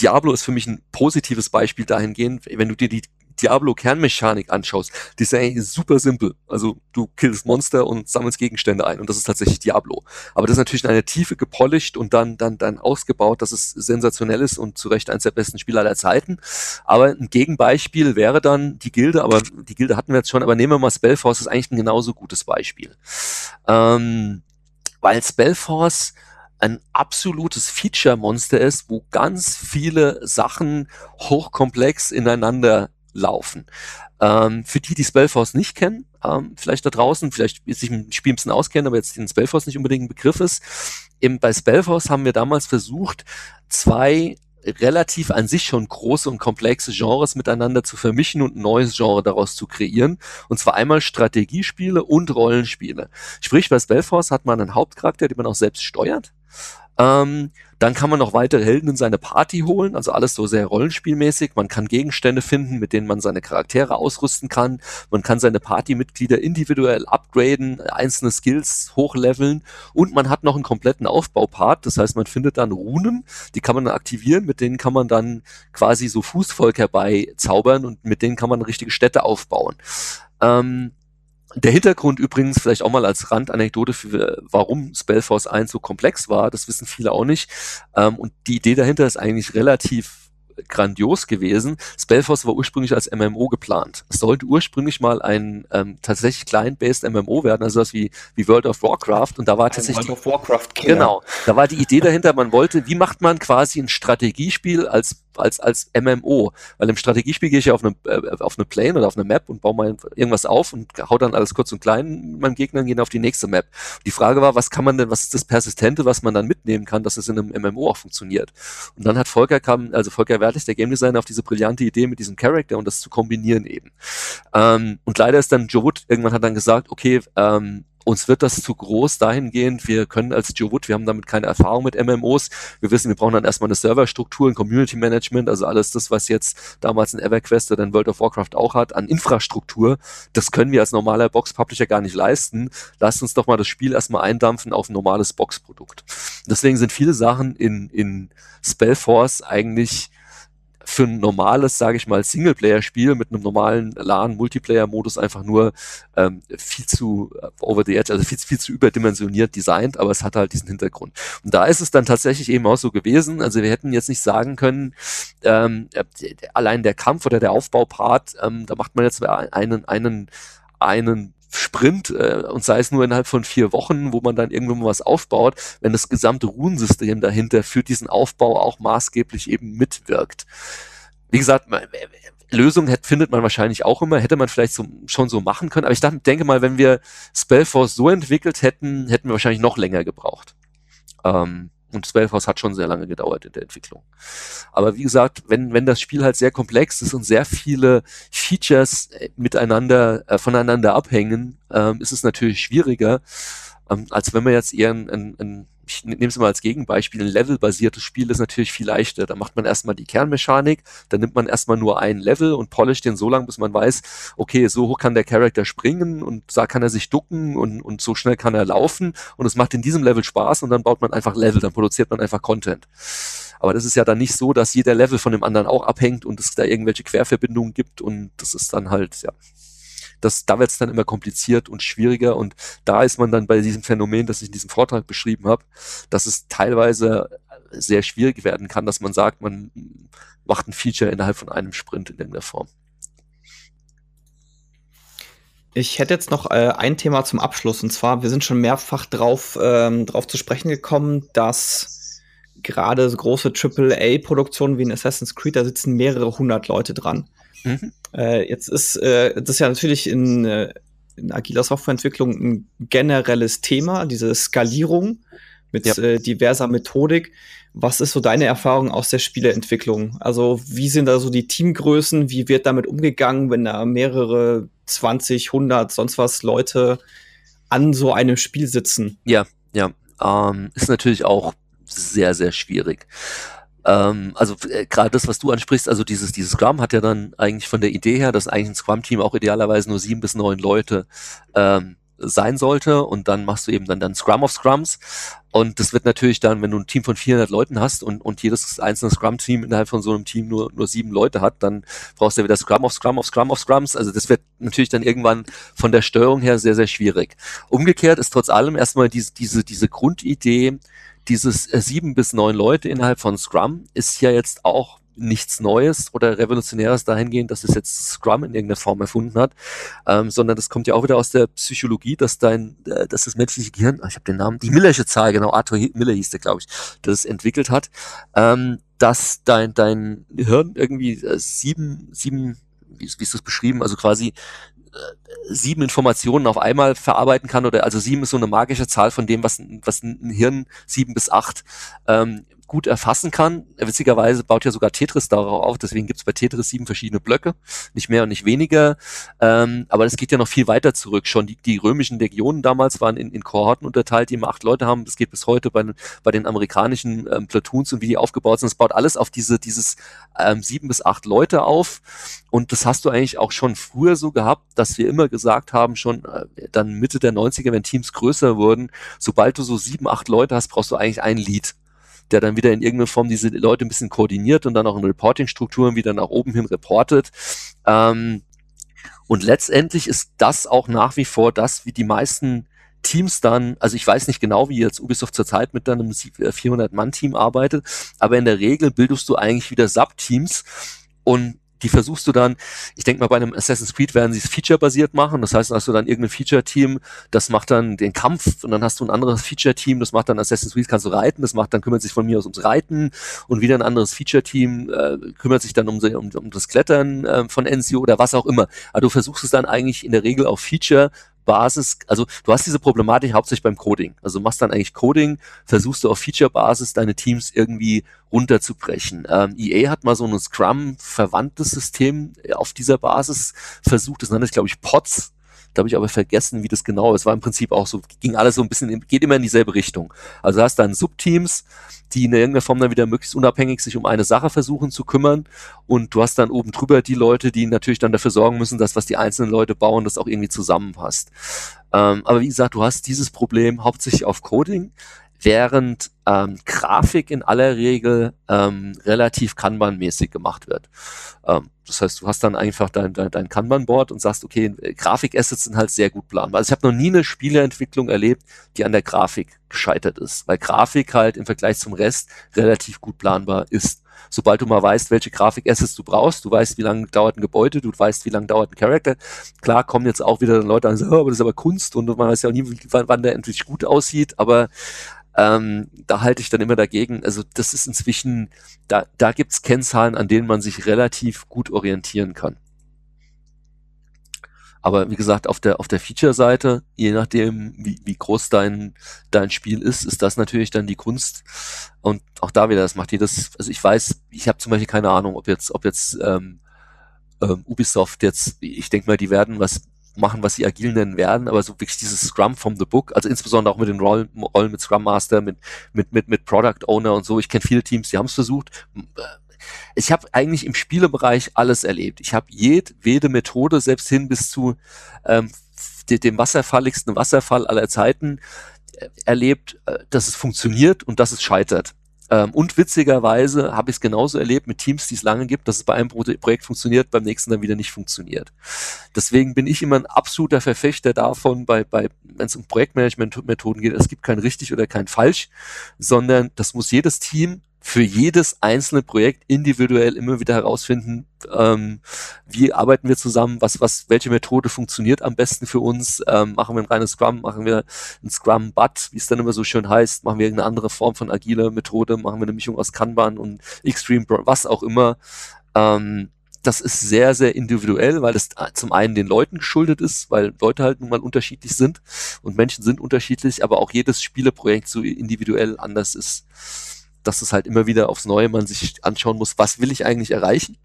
Diablo ist für mich ein positives Beispiel dahingehend, wenn du dir die Diablo-Kernmechanik anschaust, die ist eigentlich super simpel. Also du killst Monster und sammelst Gegenstände ein und das ist tatsächlich Diablo. Aber das ist natürlich in einer Tiefe gepolished und dann, dann, dann ausgebaut, dass es sensationell ist und zu Recht eines der besten Spiele aller Zeiten. Aber ein Gegenbeispiel wäre dann die Gilde, aber die Gilde hatten wir jetzt schon, aber nehmen wir mal Spellforce, ist eigentlich ein genauso gutes Beispiel. Ähm, weil Spellforce ein absolutes Feature-Monster ist, wo ganz viele Sachen hochkomplex ineinander laufen. Ähm, für die, die Spellforce nicht kennen, ähm, vielleicht da draußen, vielleicht sich im Spiel ein bisschen auskennen, aber jetzt den Spellforce nicht unbedingt ein Begriff ist. Eben bei Spellforce haben wir damals versucht, zwei relativ an sich schon große und komplexe Genres miteinander zu vermischen und ein neues Genre daraus zu kreieren. Und zwar einmal Strategiespiele und Rollenspiele. Sprich, bei Spellforce hat man einen Hauptcharakter, den man auch selbst steuert. Ähm, dann kann man noch weitere Helden in seine Party holen, also alles so sehr rollenspielmäßig. Man kann Gegenstände finden, mit denen man seine Charaktere ausrüsten kann. Man kann seine Partymitglieder individuell upgraden, einzelne Skills hochleveln und man hat noch einen kompletten Aufbaupart. Das heißt, man findet dann Runen, die kann man aktivieren, mit denen kann man dann quasi so Fußvolk herbeizaubern und mit denen kann man richtige Städte aufbauen. Ähm, der Hintergrund übrigens vielleicht auch mal als Randanekdote für warum Spellforce 1 so komplex war, das wissen viele auch nicht. Ähm, und die Idee dahinter ist eigentlich relativ grandios gewesen. Spellforce war ursprünglich als MMO geplant. Es sollte ursprünglich mal ein ähm, tatsächlich client-based MMO werden, also was wie, wie World of Warcraft. Und da war tatsächlich. World of Warcraft -Killer. Genau. Da war die Idee dahinter, man wollte, wie macht man quasi ein Strategiespiel als als als MMO, weil im Strategiespiel gehe ich ja auf eine äh, auf eine Plane oder auf eine Map und baue mal irgendwas auf und hau dann alles kurz und klein meinem Gegner und gehe auf die nächste Map. Die Frage war, was kann man denn, was ist das Persistente, was man dann mitnehmen kann, dass es in einem MMO auch funktioniert? Und dann hat Volker kam, also Volker Werlich, der Game Designer, auf diese brillante Idee mit diesem Charakter und das zu kombinieren eben. Ähm, und leider ist dann Joe Wood irgendwann hat dann gesagt, okay, ähm, uns wird das zu groß dahingehend, wir können als Joe Wood, wir haben damit keine Erfahrung mit MMOs, wir wissen, wir brauchen dann erstmal eine Serverstruktur, ein Community Management, also alles das, was jetzt damals ein EverQuest oder ein World of Warcraft auch hat, an Infrastruktur, das können wir als normaler Box-Publisher gar nicht leisten. Lasst uns doch mal das Spiel erstmal eindampfen auf ein normales Box-Produkt. Deswegen sind viele Sachen in, in Spellforce eigentlich für ein normales, sage ich mal, Singleplayer-Spiel mit einem normalen LAN-Multiplayer-Modus einfach nur ähm, viel zu äh, over the edge, also viel, viel zu überdimensioniert designt, aber es hat halt diesen Hintergrund. Und da ist es dann tatsächlich eben auch so gewesen, also wir hätten jetzt nicht sagen können, ähm, äh, allein der Kampf oder der Aufbaupart, ähm, da macht man jetzt einen, einen, einen Sprint äh, und sei es nur innerhalb von vier Wochen, wo man dann irgendwann mal was aufbaut, wenn das gesamte Runensystem dahinter für diesen Aufbau auch maßgeblich eben mitwirkt. Wie gesagt, Lösungen hätte, findet man wahrscheinlich auch immer, hätte man vielleicht so, schon so machen können, aber ich dachte, denke mal, wenn wir Spellforce so entwickelt hätten, hätten wir wahrscheinlich noch länger gebraucht. Ähm, Und Spellforce hat schon sehr lange gedauert in der Entwicklung. Aber wie gesagt, wenn, wenn das Spiel halt sehr komplex ist und sehr viele Features äh, miteinander, äh, voneinander abhängen, ähm, ist es natürlich schwieriger, ähm, als wenn man jetzt eher ein, ein, ein ich nehme es mal als Gegenbeispiel, ein levelbasiertes Spiel ist natürlich viel leichter. Da macht man erstmal die Kernmechanik, dann nimmt man erstmal nur ein Level und polisht den so lang, bis man weiß, okay, so hoch kann der Charakter springen und da kann er sich ducken und, und so schnell kann er laufen und es macht in diesem Level Spaß und dann baut man einfach Level, dann produziert man einfach Content. Aber das ist ja dann nicht so, dass jeder Level von dem anderen auch abhängt und es da irgendwelche Querverbindungen gibt und das ist dann halt, ja, das, da wird es dann immer kompliziert und schwieriger und da ist man dann bei diesem Phänomen, das ich in diesem Vortrag beschrieben habe, dass es teilweise sehr schwierig werden kann, dass man sagt, man macht ein Feature innerhalb von einem Sprint in irgendeiner Form. Ich hätte jetzt noch äh, ein Thema zum Abschluss und zwar, wir sind schon mehrfach drauf, ähm, drauf zu sprechen gekommen, dass gerade so große AAA-Produktionen wie in Assassin's Creed, da sitzen mehrere hundert Leute dran. Mhm. Äh, jetzt ist äh, das ist ja natürlich in, äh, in agiler Softwareentwicklung ein generelles Thema, diese Skalierung mit ja. äh, diverser Methodik. Was ist so deine Erfahrung aus der Spieleentwicklung? Also wie sind da so die Teamgrößen? Wie wird damit umgegangen, wenn da mehrere 20, 100, sonst was Leute an so einem Spiel sitzen? Ja, ja. Ähm, ist natürlich auch sehr, sehr schwierig. Ähm, also äh, gerade das, was du ansprichst, also dieses, dieses Scrum hat ja dann eigentlich von der Idee her, dass eigentlich ein Scrum-Team auch idealerweise nur sieben bis neun Leute ähm, sein sollte und dann machst du eben dann, dann Scrum of Scrums und das wird natürlich dann, wenn du ein Team von 400 Leuten hast und, und jedes einzelne Scrum-Team innerhalb von so einem Team nur, nur sieben Leute hat, dann brauchst du wieder Scrum of Scrum of Scrum of Scrums, also das wird natürlich dann irgendwann von der Steuerung her sehr, sehr schwierig. Umgekehrt ist trotz allem erstmal diese, diese, diese Grundidee, dieses äh, sieben bis neun Leute innerhalb von Scrum ist ja jetzt auch nichts Neues oder Revolutionäres dahingehend, dass es jetzt Scrum in irgendeiner Form erfunden hat, ähm, sondern das kommt ja auch wieder aus der Psychologie, dass dein, äh, dass das menschliche Gehirn, ich habe den Namen, die Millersche Zahl, genau, Arthur Miller hieß der, glaube ich, das entwickelt hat, ähm, dass dein, dein Hirn irgendwie äh, sieben, sieben, wie, wie ist das beschrieben, also quasi sieben Informationen auf einmal verarbeiten kann oder also sieben ist so eine magische Zahl von dem, was, was ein Hirn sieben bis acht ähm, gut erfassen kann. Witzigerweise baut ja sogar Tetris darauf auf, deswegen gibt es bei Tetris sieben verschiedene Blöcke, nicht mehr und nicht weniger. Ähm, aber das geht ja noch viel weiter zurück. Schon die, die römischen Legionen damals waren in, in Kohorten unterteilt, die immer acht Leute haben. Das geht bis heute bei, bei den amerikanischen ähm, Platoons und wie die aufgebaut sind. Das baut alles auf diese, dieses ähm, sieben bis acht Leute auf. Und das hast du eigentlich auch schon früher so gehabt, dass wir immer gesagt haben, schon äh, dann Mitte der 90er, wenn Teams größer wurden, sobald du so sieben, acht Leute hast, brauchst du eigentlich ein Lied der dann wieder in irgendeiner Form diese Leute ein bisschen koordiniert und dann auch in Reporting-Strukturen wieder nach oben hin reportet. Ähm, und letztendlich ist das auch nach wie vor das, wie die meisten Teams dann, also ich weiß nicht genau, wie jetzt Ubisoft zurzeit mit einem 400-Mann-Team arbeitet, aber in der Regel bildest du eigentlich wieder Subteams und die versuchst du dann, ich denke mal, bei einem Assassin's Creed werden sie es feature-basiert machen. Das heißt, hast du dann irgendein Feature-Team, das macht dann den Kampf und dann hast du ein anderes Feature-Team, das macht dann Assassin's Creed, kannst du reiten, das macht dann, kümmert sich von mir aus ums Reiten und wieder ein anderes Feature-Team äh, kümmert sich dann um, um, um das Klettern äh, von NCO oder was auch immer. Aber du versuchst es dann eigentlich in der Regel auf Feature Basis, also du hast diese Problematik hauptsächlich beim Coding. Also machst dann eigentlich Coding, versuchst du auf Feature-Basis deine Teams irgendwie runterzubrechen. Ähm, EA hat mal so ein Scrum-verwandtes System auf dieser Basis versucht, das nannte ich, glaube ich, POTS da habe ich aber vergessen, wie das genau ist. War im Prinzip auch so, ging alles so ein bisschen, geht immer in dieselbe Richtung. Also hast dann Subteams, die in irgendeiner Form dann wieder möglichst unabhängig sich um eine Sache versuchen zu kümmern. Und du hast dann oben drüber die Leute, die natürlich dann dafür sorgen müssen, dass was die einzelnen Leute bauen, das auch irgendwie zusammenpasst. Ähm, aber wie gesagt, du hast dieses Problem hauptsächlich auf Coding während ähm, Grafik in aller Regel ähm, relativ Kanban-mäßig gemacht wird. Ähm, das heißt, du hast dann einfach dein, dein, dein Kanban-Board und sagst, okay, Grafik-Assets sind halt sehr gut planbar. Also ich habe noch nie eine Spieleentwicklung erlebt, die an der Grafik gescheitert ist, weil Grafik halt im Vergleich zum Rest relativ gut planbar ist. Sobald du mal weißt, welche Grafik-Assets du brauchst, du weißt, wie lange dauert ein Gebäude, du weißt, wie lange dauert ein Charakter. Klar kommen jetzt auch wieder Leute an und sagen, oh, aber das ist aber Kunst und man weiß ja auch nie, wann, wann der endlich gut aussieht, aber ähm, da halte ich dann immer dagegen. Also das ist inzwischen, da, da gibt's Kennzahlen, an denen man sich relativ gut orientieren kann. Aber wie gesagt, auf der, auf der Feature-Seite, je nachdem, wie, wie groß dein, dein Spiel ist, ist das natürlich dann die Kunst. Und auch da wieder, das macht jedes, also ich weiß, ich habe zum Beispiel keine Ahnung, ob jetzt, ob jetzt ähm, ähm, Ubisoft jetzt, ich denke mal, die werden was machen, was sie agil nennen werden, aber so wirklich dieses Scrum from the Book, also insbesondere auch mit den Rollen, Rollen mit Scrum Master, mit, mit, mit, mit Product Owner und so. Ich kenne viele Teams, die haben es versucht. Ich habe eigentlich im Spielebereich alles erlebt. Ich habe jedwede Methode, selbst hin bis zu ähm, dem wasserfalligsten Wasserfall aller Zeiten, äh, erlebt, äh, dass es funktioniert und dass es scheitert. Ähm, und witzigerweise habe ich es genauso erlebt mit Teams, die es lange gibt, dass es bei einem Projekt funktioniert, beim nächsten dann wieder nicht funktioniert. Deswegen bin ich immer ein absoluter Verfechter davon, bei, bei wenn es um Projektmanagement-Methoden geht, es gibt kein richtig oder kein falsch, sondern das muss jedes Team für jedes einzelne Projekt individuell immer wieder herausfinden, ähm, wie arbeiten wir zusammen, was, was, welche Methode funktioniert am besten für uns, ähm, machen wir ein reines Scrum, machen wir ein Scrum But, wie es dann immer so schön heißt, machen wir irgendeine andere Form von agiler Methode, machen wir eine Mischung aus Kanban und Extreme, was auch immer. Ähm, das ist sehr, sehr individuell, weil es zum einen den Leuten geschuldet ist, weil Leute halt nun mal unterschiedlich sind und Menschen sind unterschiedlich, aber auch jedes Spieleprojekt so individuell anders ist dass es halt immer wieder aufs Neue man sich anschauen muss, was will ich eigentlich erreichen,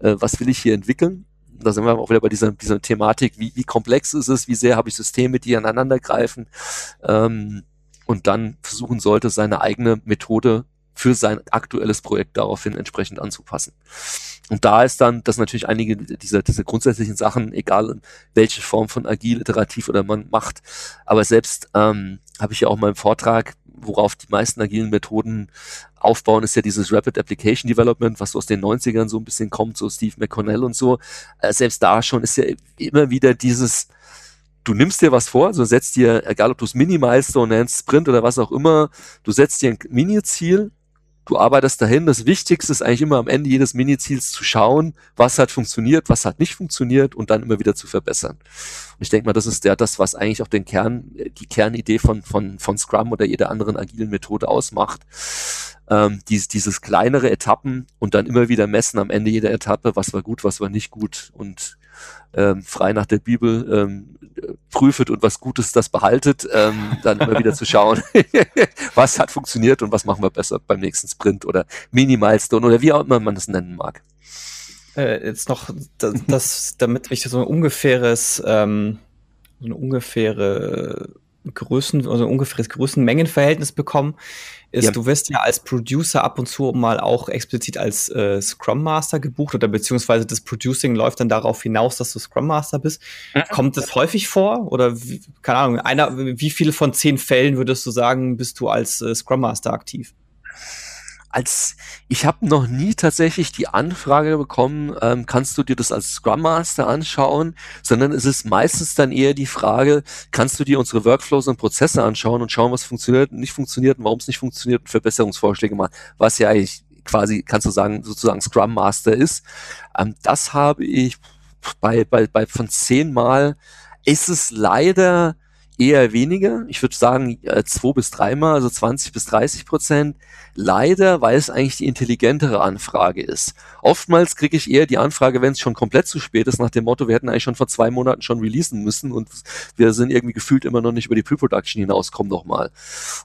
äh, was will ich hier entwickeln. Da sind wir auch wieder bei dieser, dieser Thematik, wie, wie komplex ist es, wie sehr habe ich Systeme, die aneinander greifen ähm, und dann versuchen sollte, seine eigene Methode für sein aktuelles Projekt daraufhin entsprechend anzupassen. Und da ist dann, dass natürlich einige dieser, dieser grundsätzlichen Sachen, egal welche Form von agil, iterativ oder man macht, aber selbst ähm, habe ich ja auch mal im Vortrag worauf die meisten agilen Methoden aufbauen, ist ja dieses Rapid Application Development, was so aus den 90ern so ein bisschen kommt, so Steve McConnell und so. Äh, selbst da schon ist ja immer wieder dieses, du nimmst dir was vor, so setzt dir, egal ob du es Mini-Milestone nennst, Sprint oder was auch immer, du setzt dir ein Mini-Ziel du arbeitest dahin. Das Wichtigste ist eigentlich immer am Ende jedes Mini-Ziels zu schauen, was hat funktioniert, was hat nicht funktioniert und dann immer wieder zu verbessern. Und ich denke mal, das ist der, das, was eigentlich auch den Kern, die Kernidee von, von, von Scrum oder jeder anderen agilen Methode ausmacht. Ähm, dies, dieses kleinere Etappen und dann immer wieder messen am Ende jeder Etappe, was war gut, was war nicht gut und ähm, frei nach der Bibel ähm, prüfet und was Gutes das behaltet, ähm, dann immer wieder zu schauen, [LAUGHS] was hat funktioniert und was machen wir besser beim nächsten Sprint oder Mini-Milestone oder wie auch immer man das nennen mag. Äh, jetzt noch, das, das damit ich so ein ungefähres, ähm, so eine ungefähre Größen, also ein ungefähres Größenmengenverhältnis bekommen ist, ja. du wirst ja als Producer ab und zu mal auch explizit als äh, Scrum Master gebucht oder beziehungsweise das Producing läuft dann darauf hinaus, dass du Scrum Master bist. Mhm. Kommt das häufig vor oder wie, keine Ahnung, einer, wie viele von zehn Fällen würdest du sagen, bist du als äh, Scrum Master aktiv? Als ich habe noch nie tatsächlich die Anfrage bekommen, ähm, kannst du dir das als Scrum Master anschauen, sondern es ist meistens dann eher die Frage, kannst du dir unsere Workflows und Prozesse anschauen und schauen, was funktioniert und nicht funktioniert und warum es nicht funktioniert und Verbesserungsvorschläge machen, was ja eigentlich quasi, kannst du sagen, sozusagen Scrum Master ist. Ähm, das habe ich bei, bei, bei von zehnmal ist es leider eher weniger. Ich würde sagen, äh, zwei bis dreimal, also 20 bis 30 Prozent. Leider, weil es eigentlich die intelligentere Anfrage ist. Oftmals kriege ich eher die Anfrage, wenn es schon komplett zu spät ist, nach dem Motto, wir hätten eigentlich schon vor zwei Monaten schon releasen müssen und wir sind irgendwie gefühlt immer noch nicht über die Pre-Production hinaus, komm doch mal.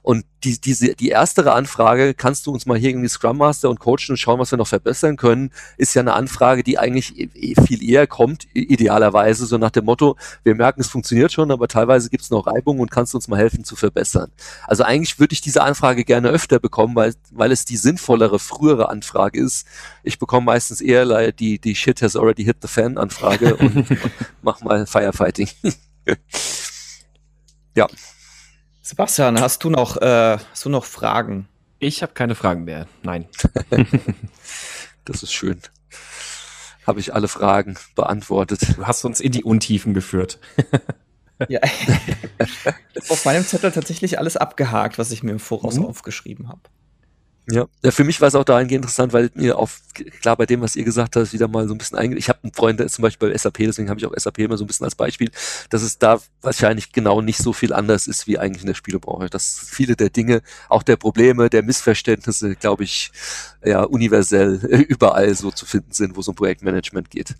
Und die, diese, die erstere Anfrage, kannst du uns mal hier irgendwie Scrum Master und coachen und schauen, was wir noch verbessern können, ist ja eine Anfrage, die eigentlich e, e, viel eher kommt, idealerweise, so nach dem Motto, wir merken, es funktioniert schon, aber teilweise gibt es noch Reibung und kannst uns mal helfen zu verbessern. Also eigentlich würde ich diese Anfrage gerne öfter bekommen, weil weil es die sinnvollere, frühere Anfrage ist. Ich bekomme meistens eher die, die Shit has already hit the fan Anfrage [LAUGHS] und, und mach mal Firefighting. [LAUGHS] ja. Sebastian, hast du noch, äh, hast du noch Fragen? Ich habe keine Fragen mehr. Nein. [LAUGHS] das ist schön. Habe ich alle Fragen beantwortet. Du hast uns in die Untiefen geführt. Ja. [LAUGHS] auf meinem Zettel tatsächlich alles abgehakt, was ich mir im Voraus mhm. aufgeschrieben habe. Ja. ja, für mich war es auch dahingehend interessant, weil mir auf, klar bei dem, was ihr gesagt habt, wieder mal so ein bisschen einge... Ich habe einen Freund, der ist zum Beispiel bei SAP, deswegen habe ich auch SAP immer so ein bisschen als Beispiel, dass es da wahrscheinlich genau nicht so viel anders ist wie eigentlich in der Spielebranche. Dass viele der Dinge, auch der Probleme, der Missverständnisse, glaube ich, ja, universell [LAUGHS] überall so zu finden sind, wo es um Projektmanagement geht.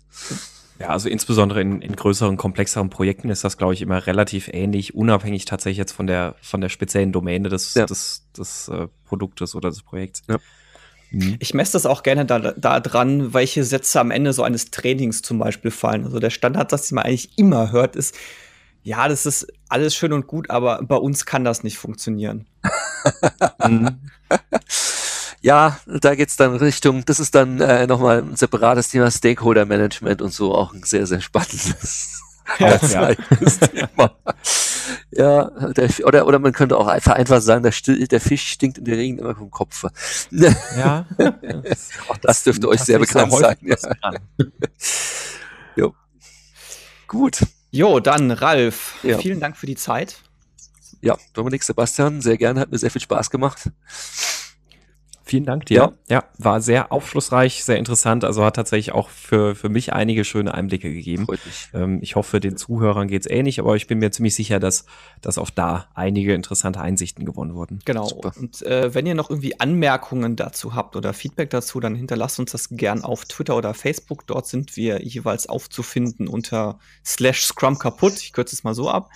Ja, also insbesondere in, in größeren, komplexeren Projekten ist das, glaube ich, immer relativ ähnlich, unabhängig tatsächlich jetzt von der, von der speziellen Domäne des, ja. des, des äh, Produktes oder des Projekts. Ja. Mhm. Ich messe das auch gerne da, da, dran, welche Sätze am Ende so eines Trainings zum Beispiel fallen. Also der Standardsatz, den man eigentlich immer hört, ist, ja, das ist alles schön und gut, aber bei uns kann das nicht funktionieren. [LAUGHS] [LAUGHS] mhm. Ja, da geht's dann Richtung, das ist dann äh, nochmal ein separates Thema Stakeholder Management und so, auch ein sehr, sehr spannendes ja, [LAUGHS] Thema. Ja, der, oder, oder man könnte auch einfach, einfach sagen, der, der Fisch stinkt in der Regen immer vom Kopf. Ja. [LAUGHS] auch das dürfte euch sehr bekannt sein. Ja. jo. Gut. Jo, dann Ralf, ja. vielen Dank für die Zeit. Ja, Dominik, Sebastian, sehr gerne, hat mir sehr viel Spaß gemacht. Vielen Dank dir. Ja. ja, war sehr aufschlussreich, sehr interessant. Also hat tatsächlich auch für, für mich einige schöne Einblicke gegeben. Ähm, ich hoffe, den Zuhörern geht's ähnlich, aber ich bin mir ziemlich sicher, dass, dass auch da einige interessante Einsichten gewonnen wurden. Genau. Super. Und äh, wenn ihr noch irgendwie Anmerkungen dazu habt oder Feedback dazu, dann hinterlasst uns das gern auf Twitter oder Facebook. Dort sind wir jeweils aufzufinden unter slash Scrum kaputt. Ich kürze es mal so ab.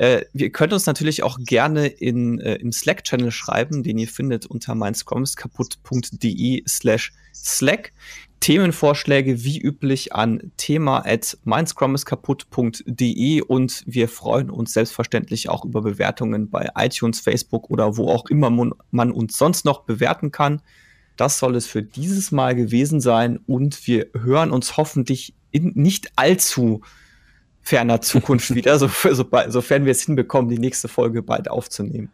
Äh, wir können uns natürlich auch gerne in, äh, im Slack-Channel schreiben, den ihr findet unter meinscrumskaputt.de slash Slack. Themenvorschläge wie üblich an thema at meinscrumskaputt.de und wir freuen uns selbstverständlich auch über Bewertungen bei iTunes, Facebook oder wo auch immer man uns sonst noch bewerten kann. Das soll es für dieses Mal gewesen sein und wir hören uns hoffentlich in nicht allzu ferner [LAUGHS] Zukunft wieder, so, so, sofern wir es hinbekommen, die nächste Folge bald aufzunehmen.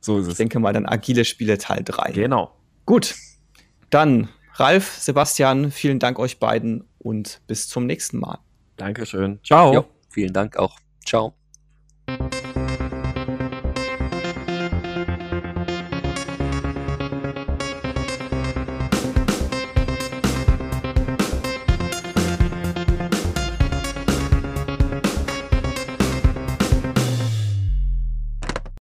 So ist es. Ich denke mal dann agile Spiele Teil 3. Genau. Gut. Dann Ralf, Sebastian, vielen Dank euch beiden und bis zum nächsten Mal. Dankeschön. Ciao. Jo, vielen Dank auch. Ciao.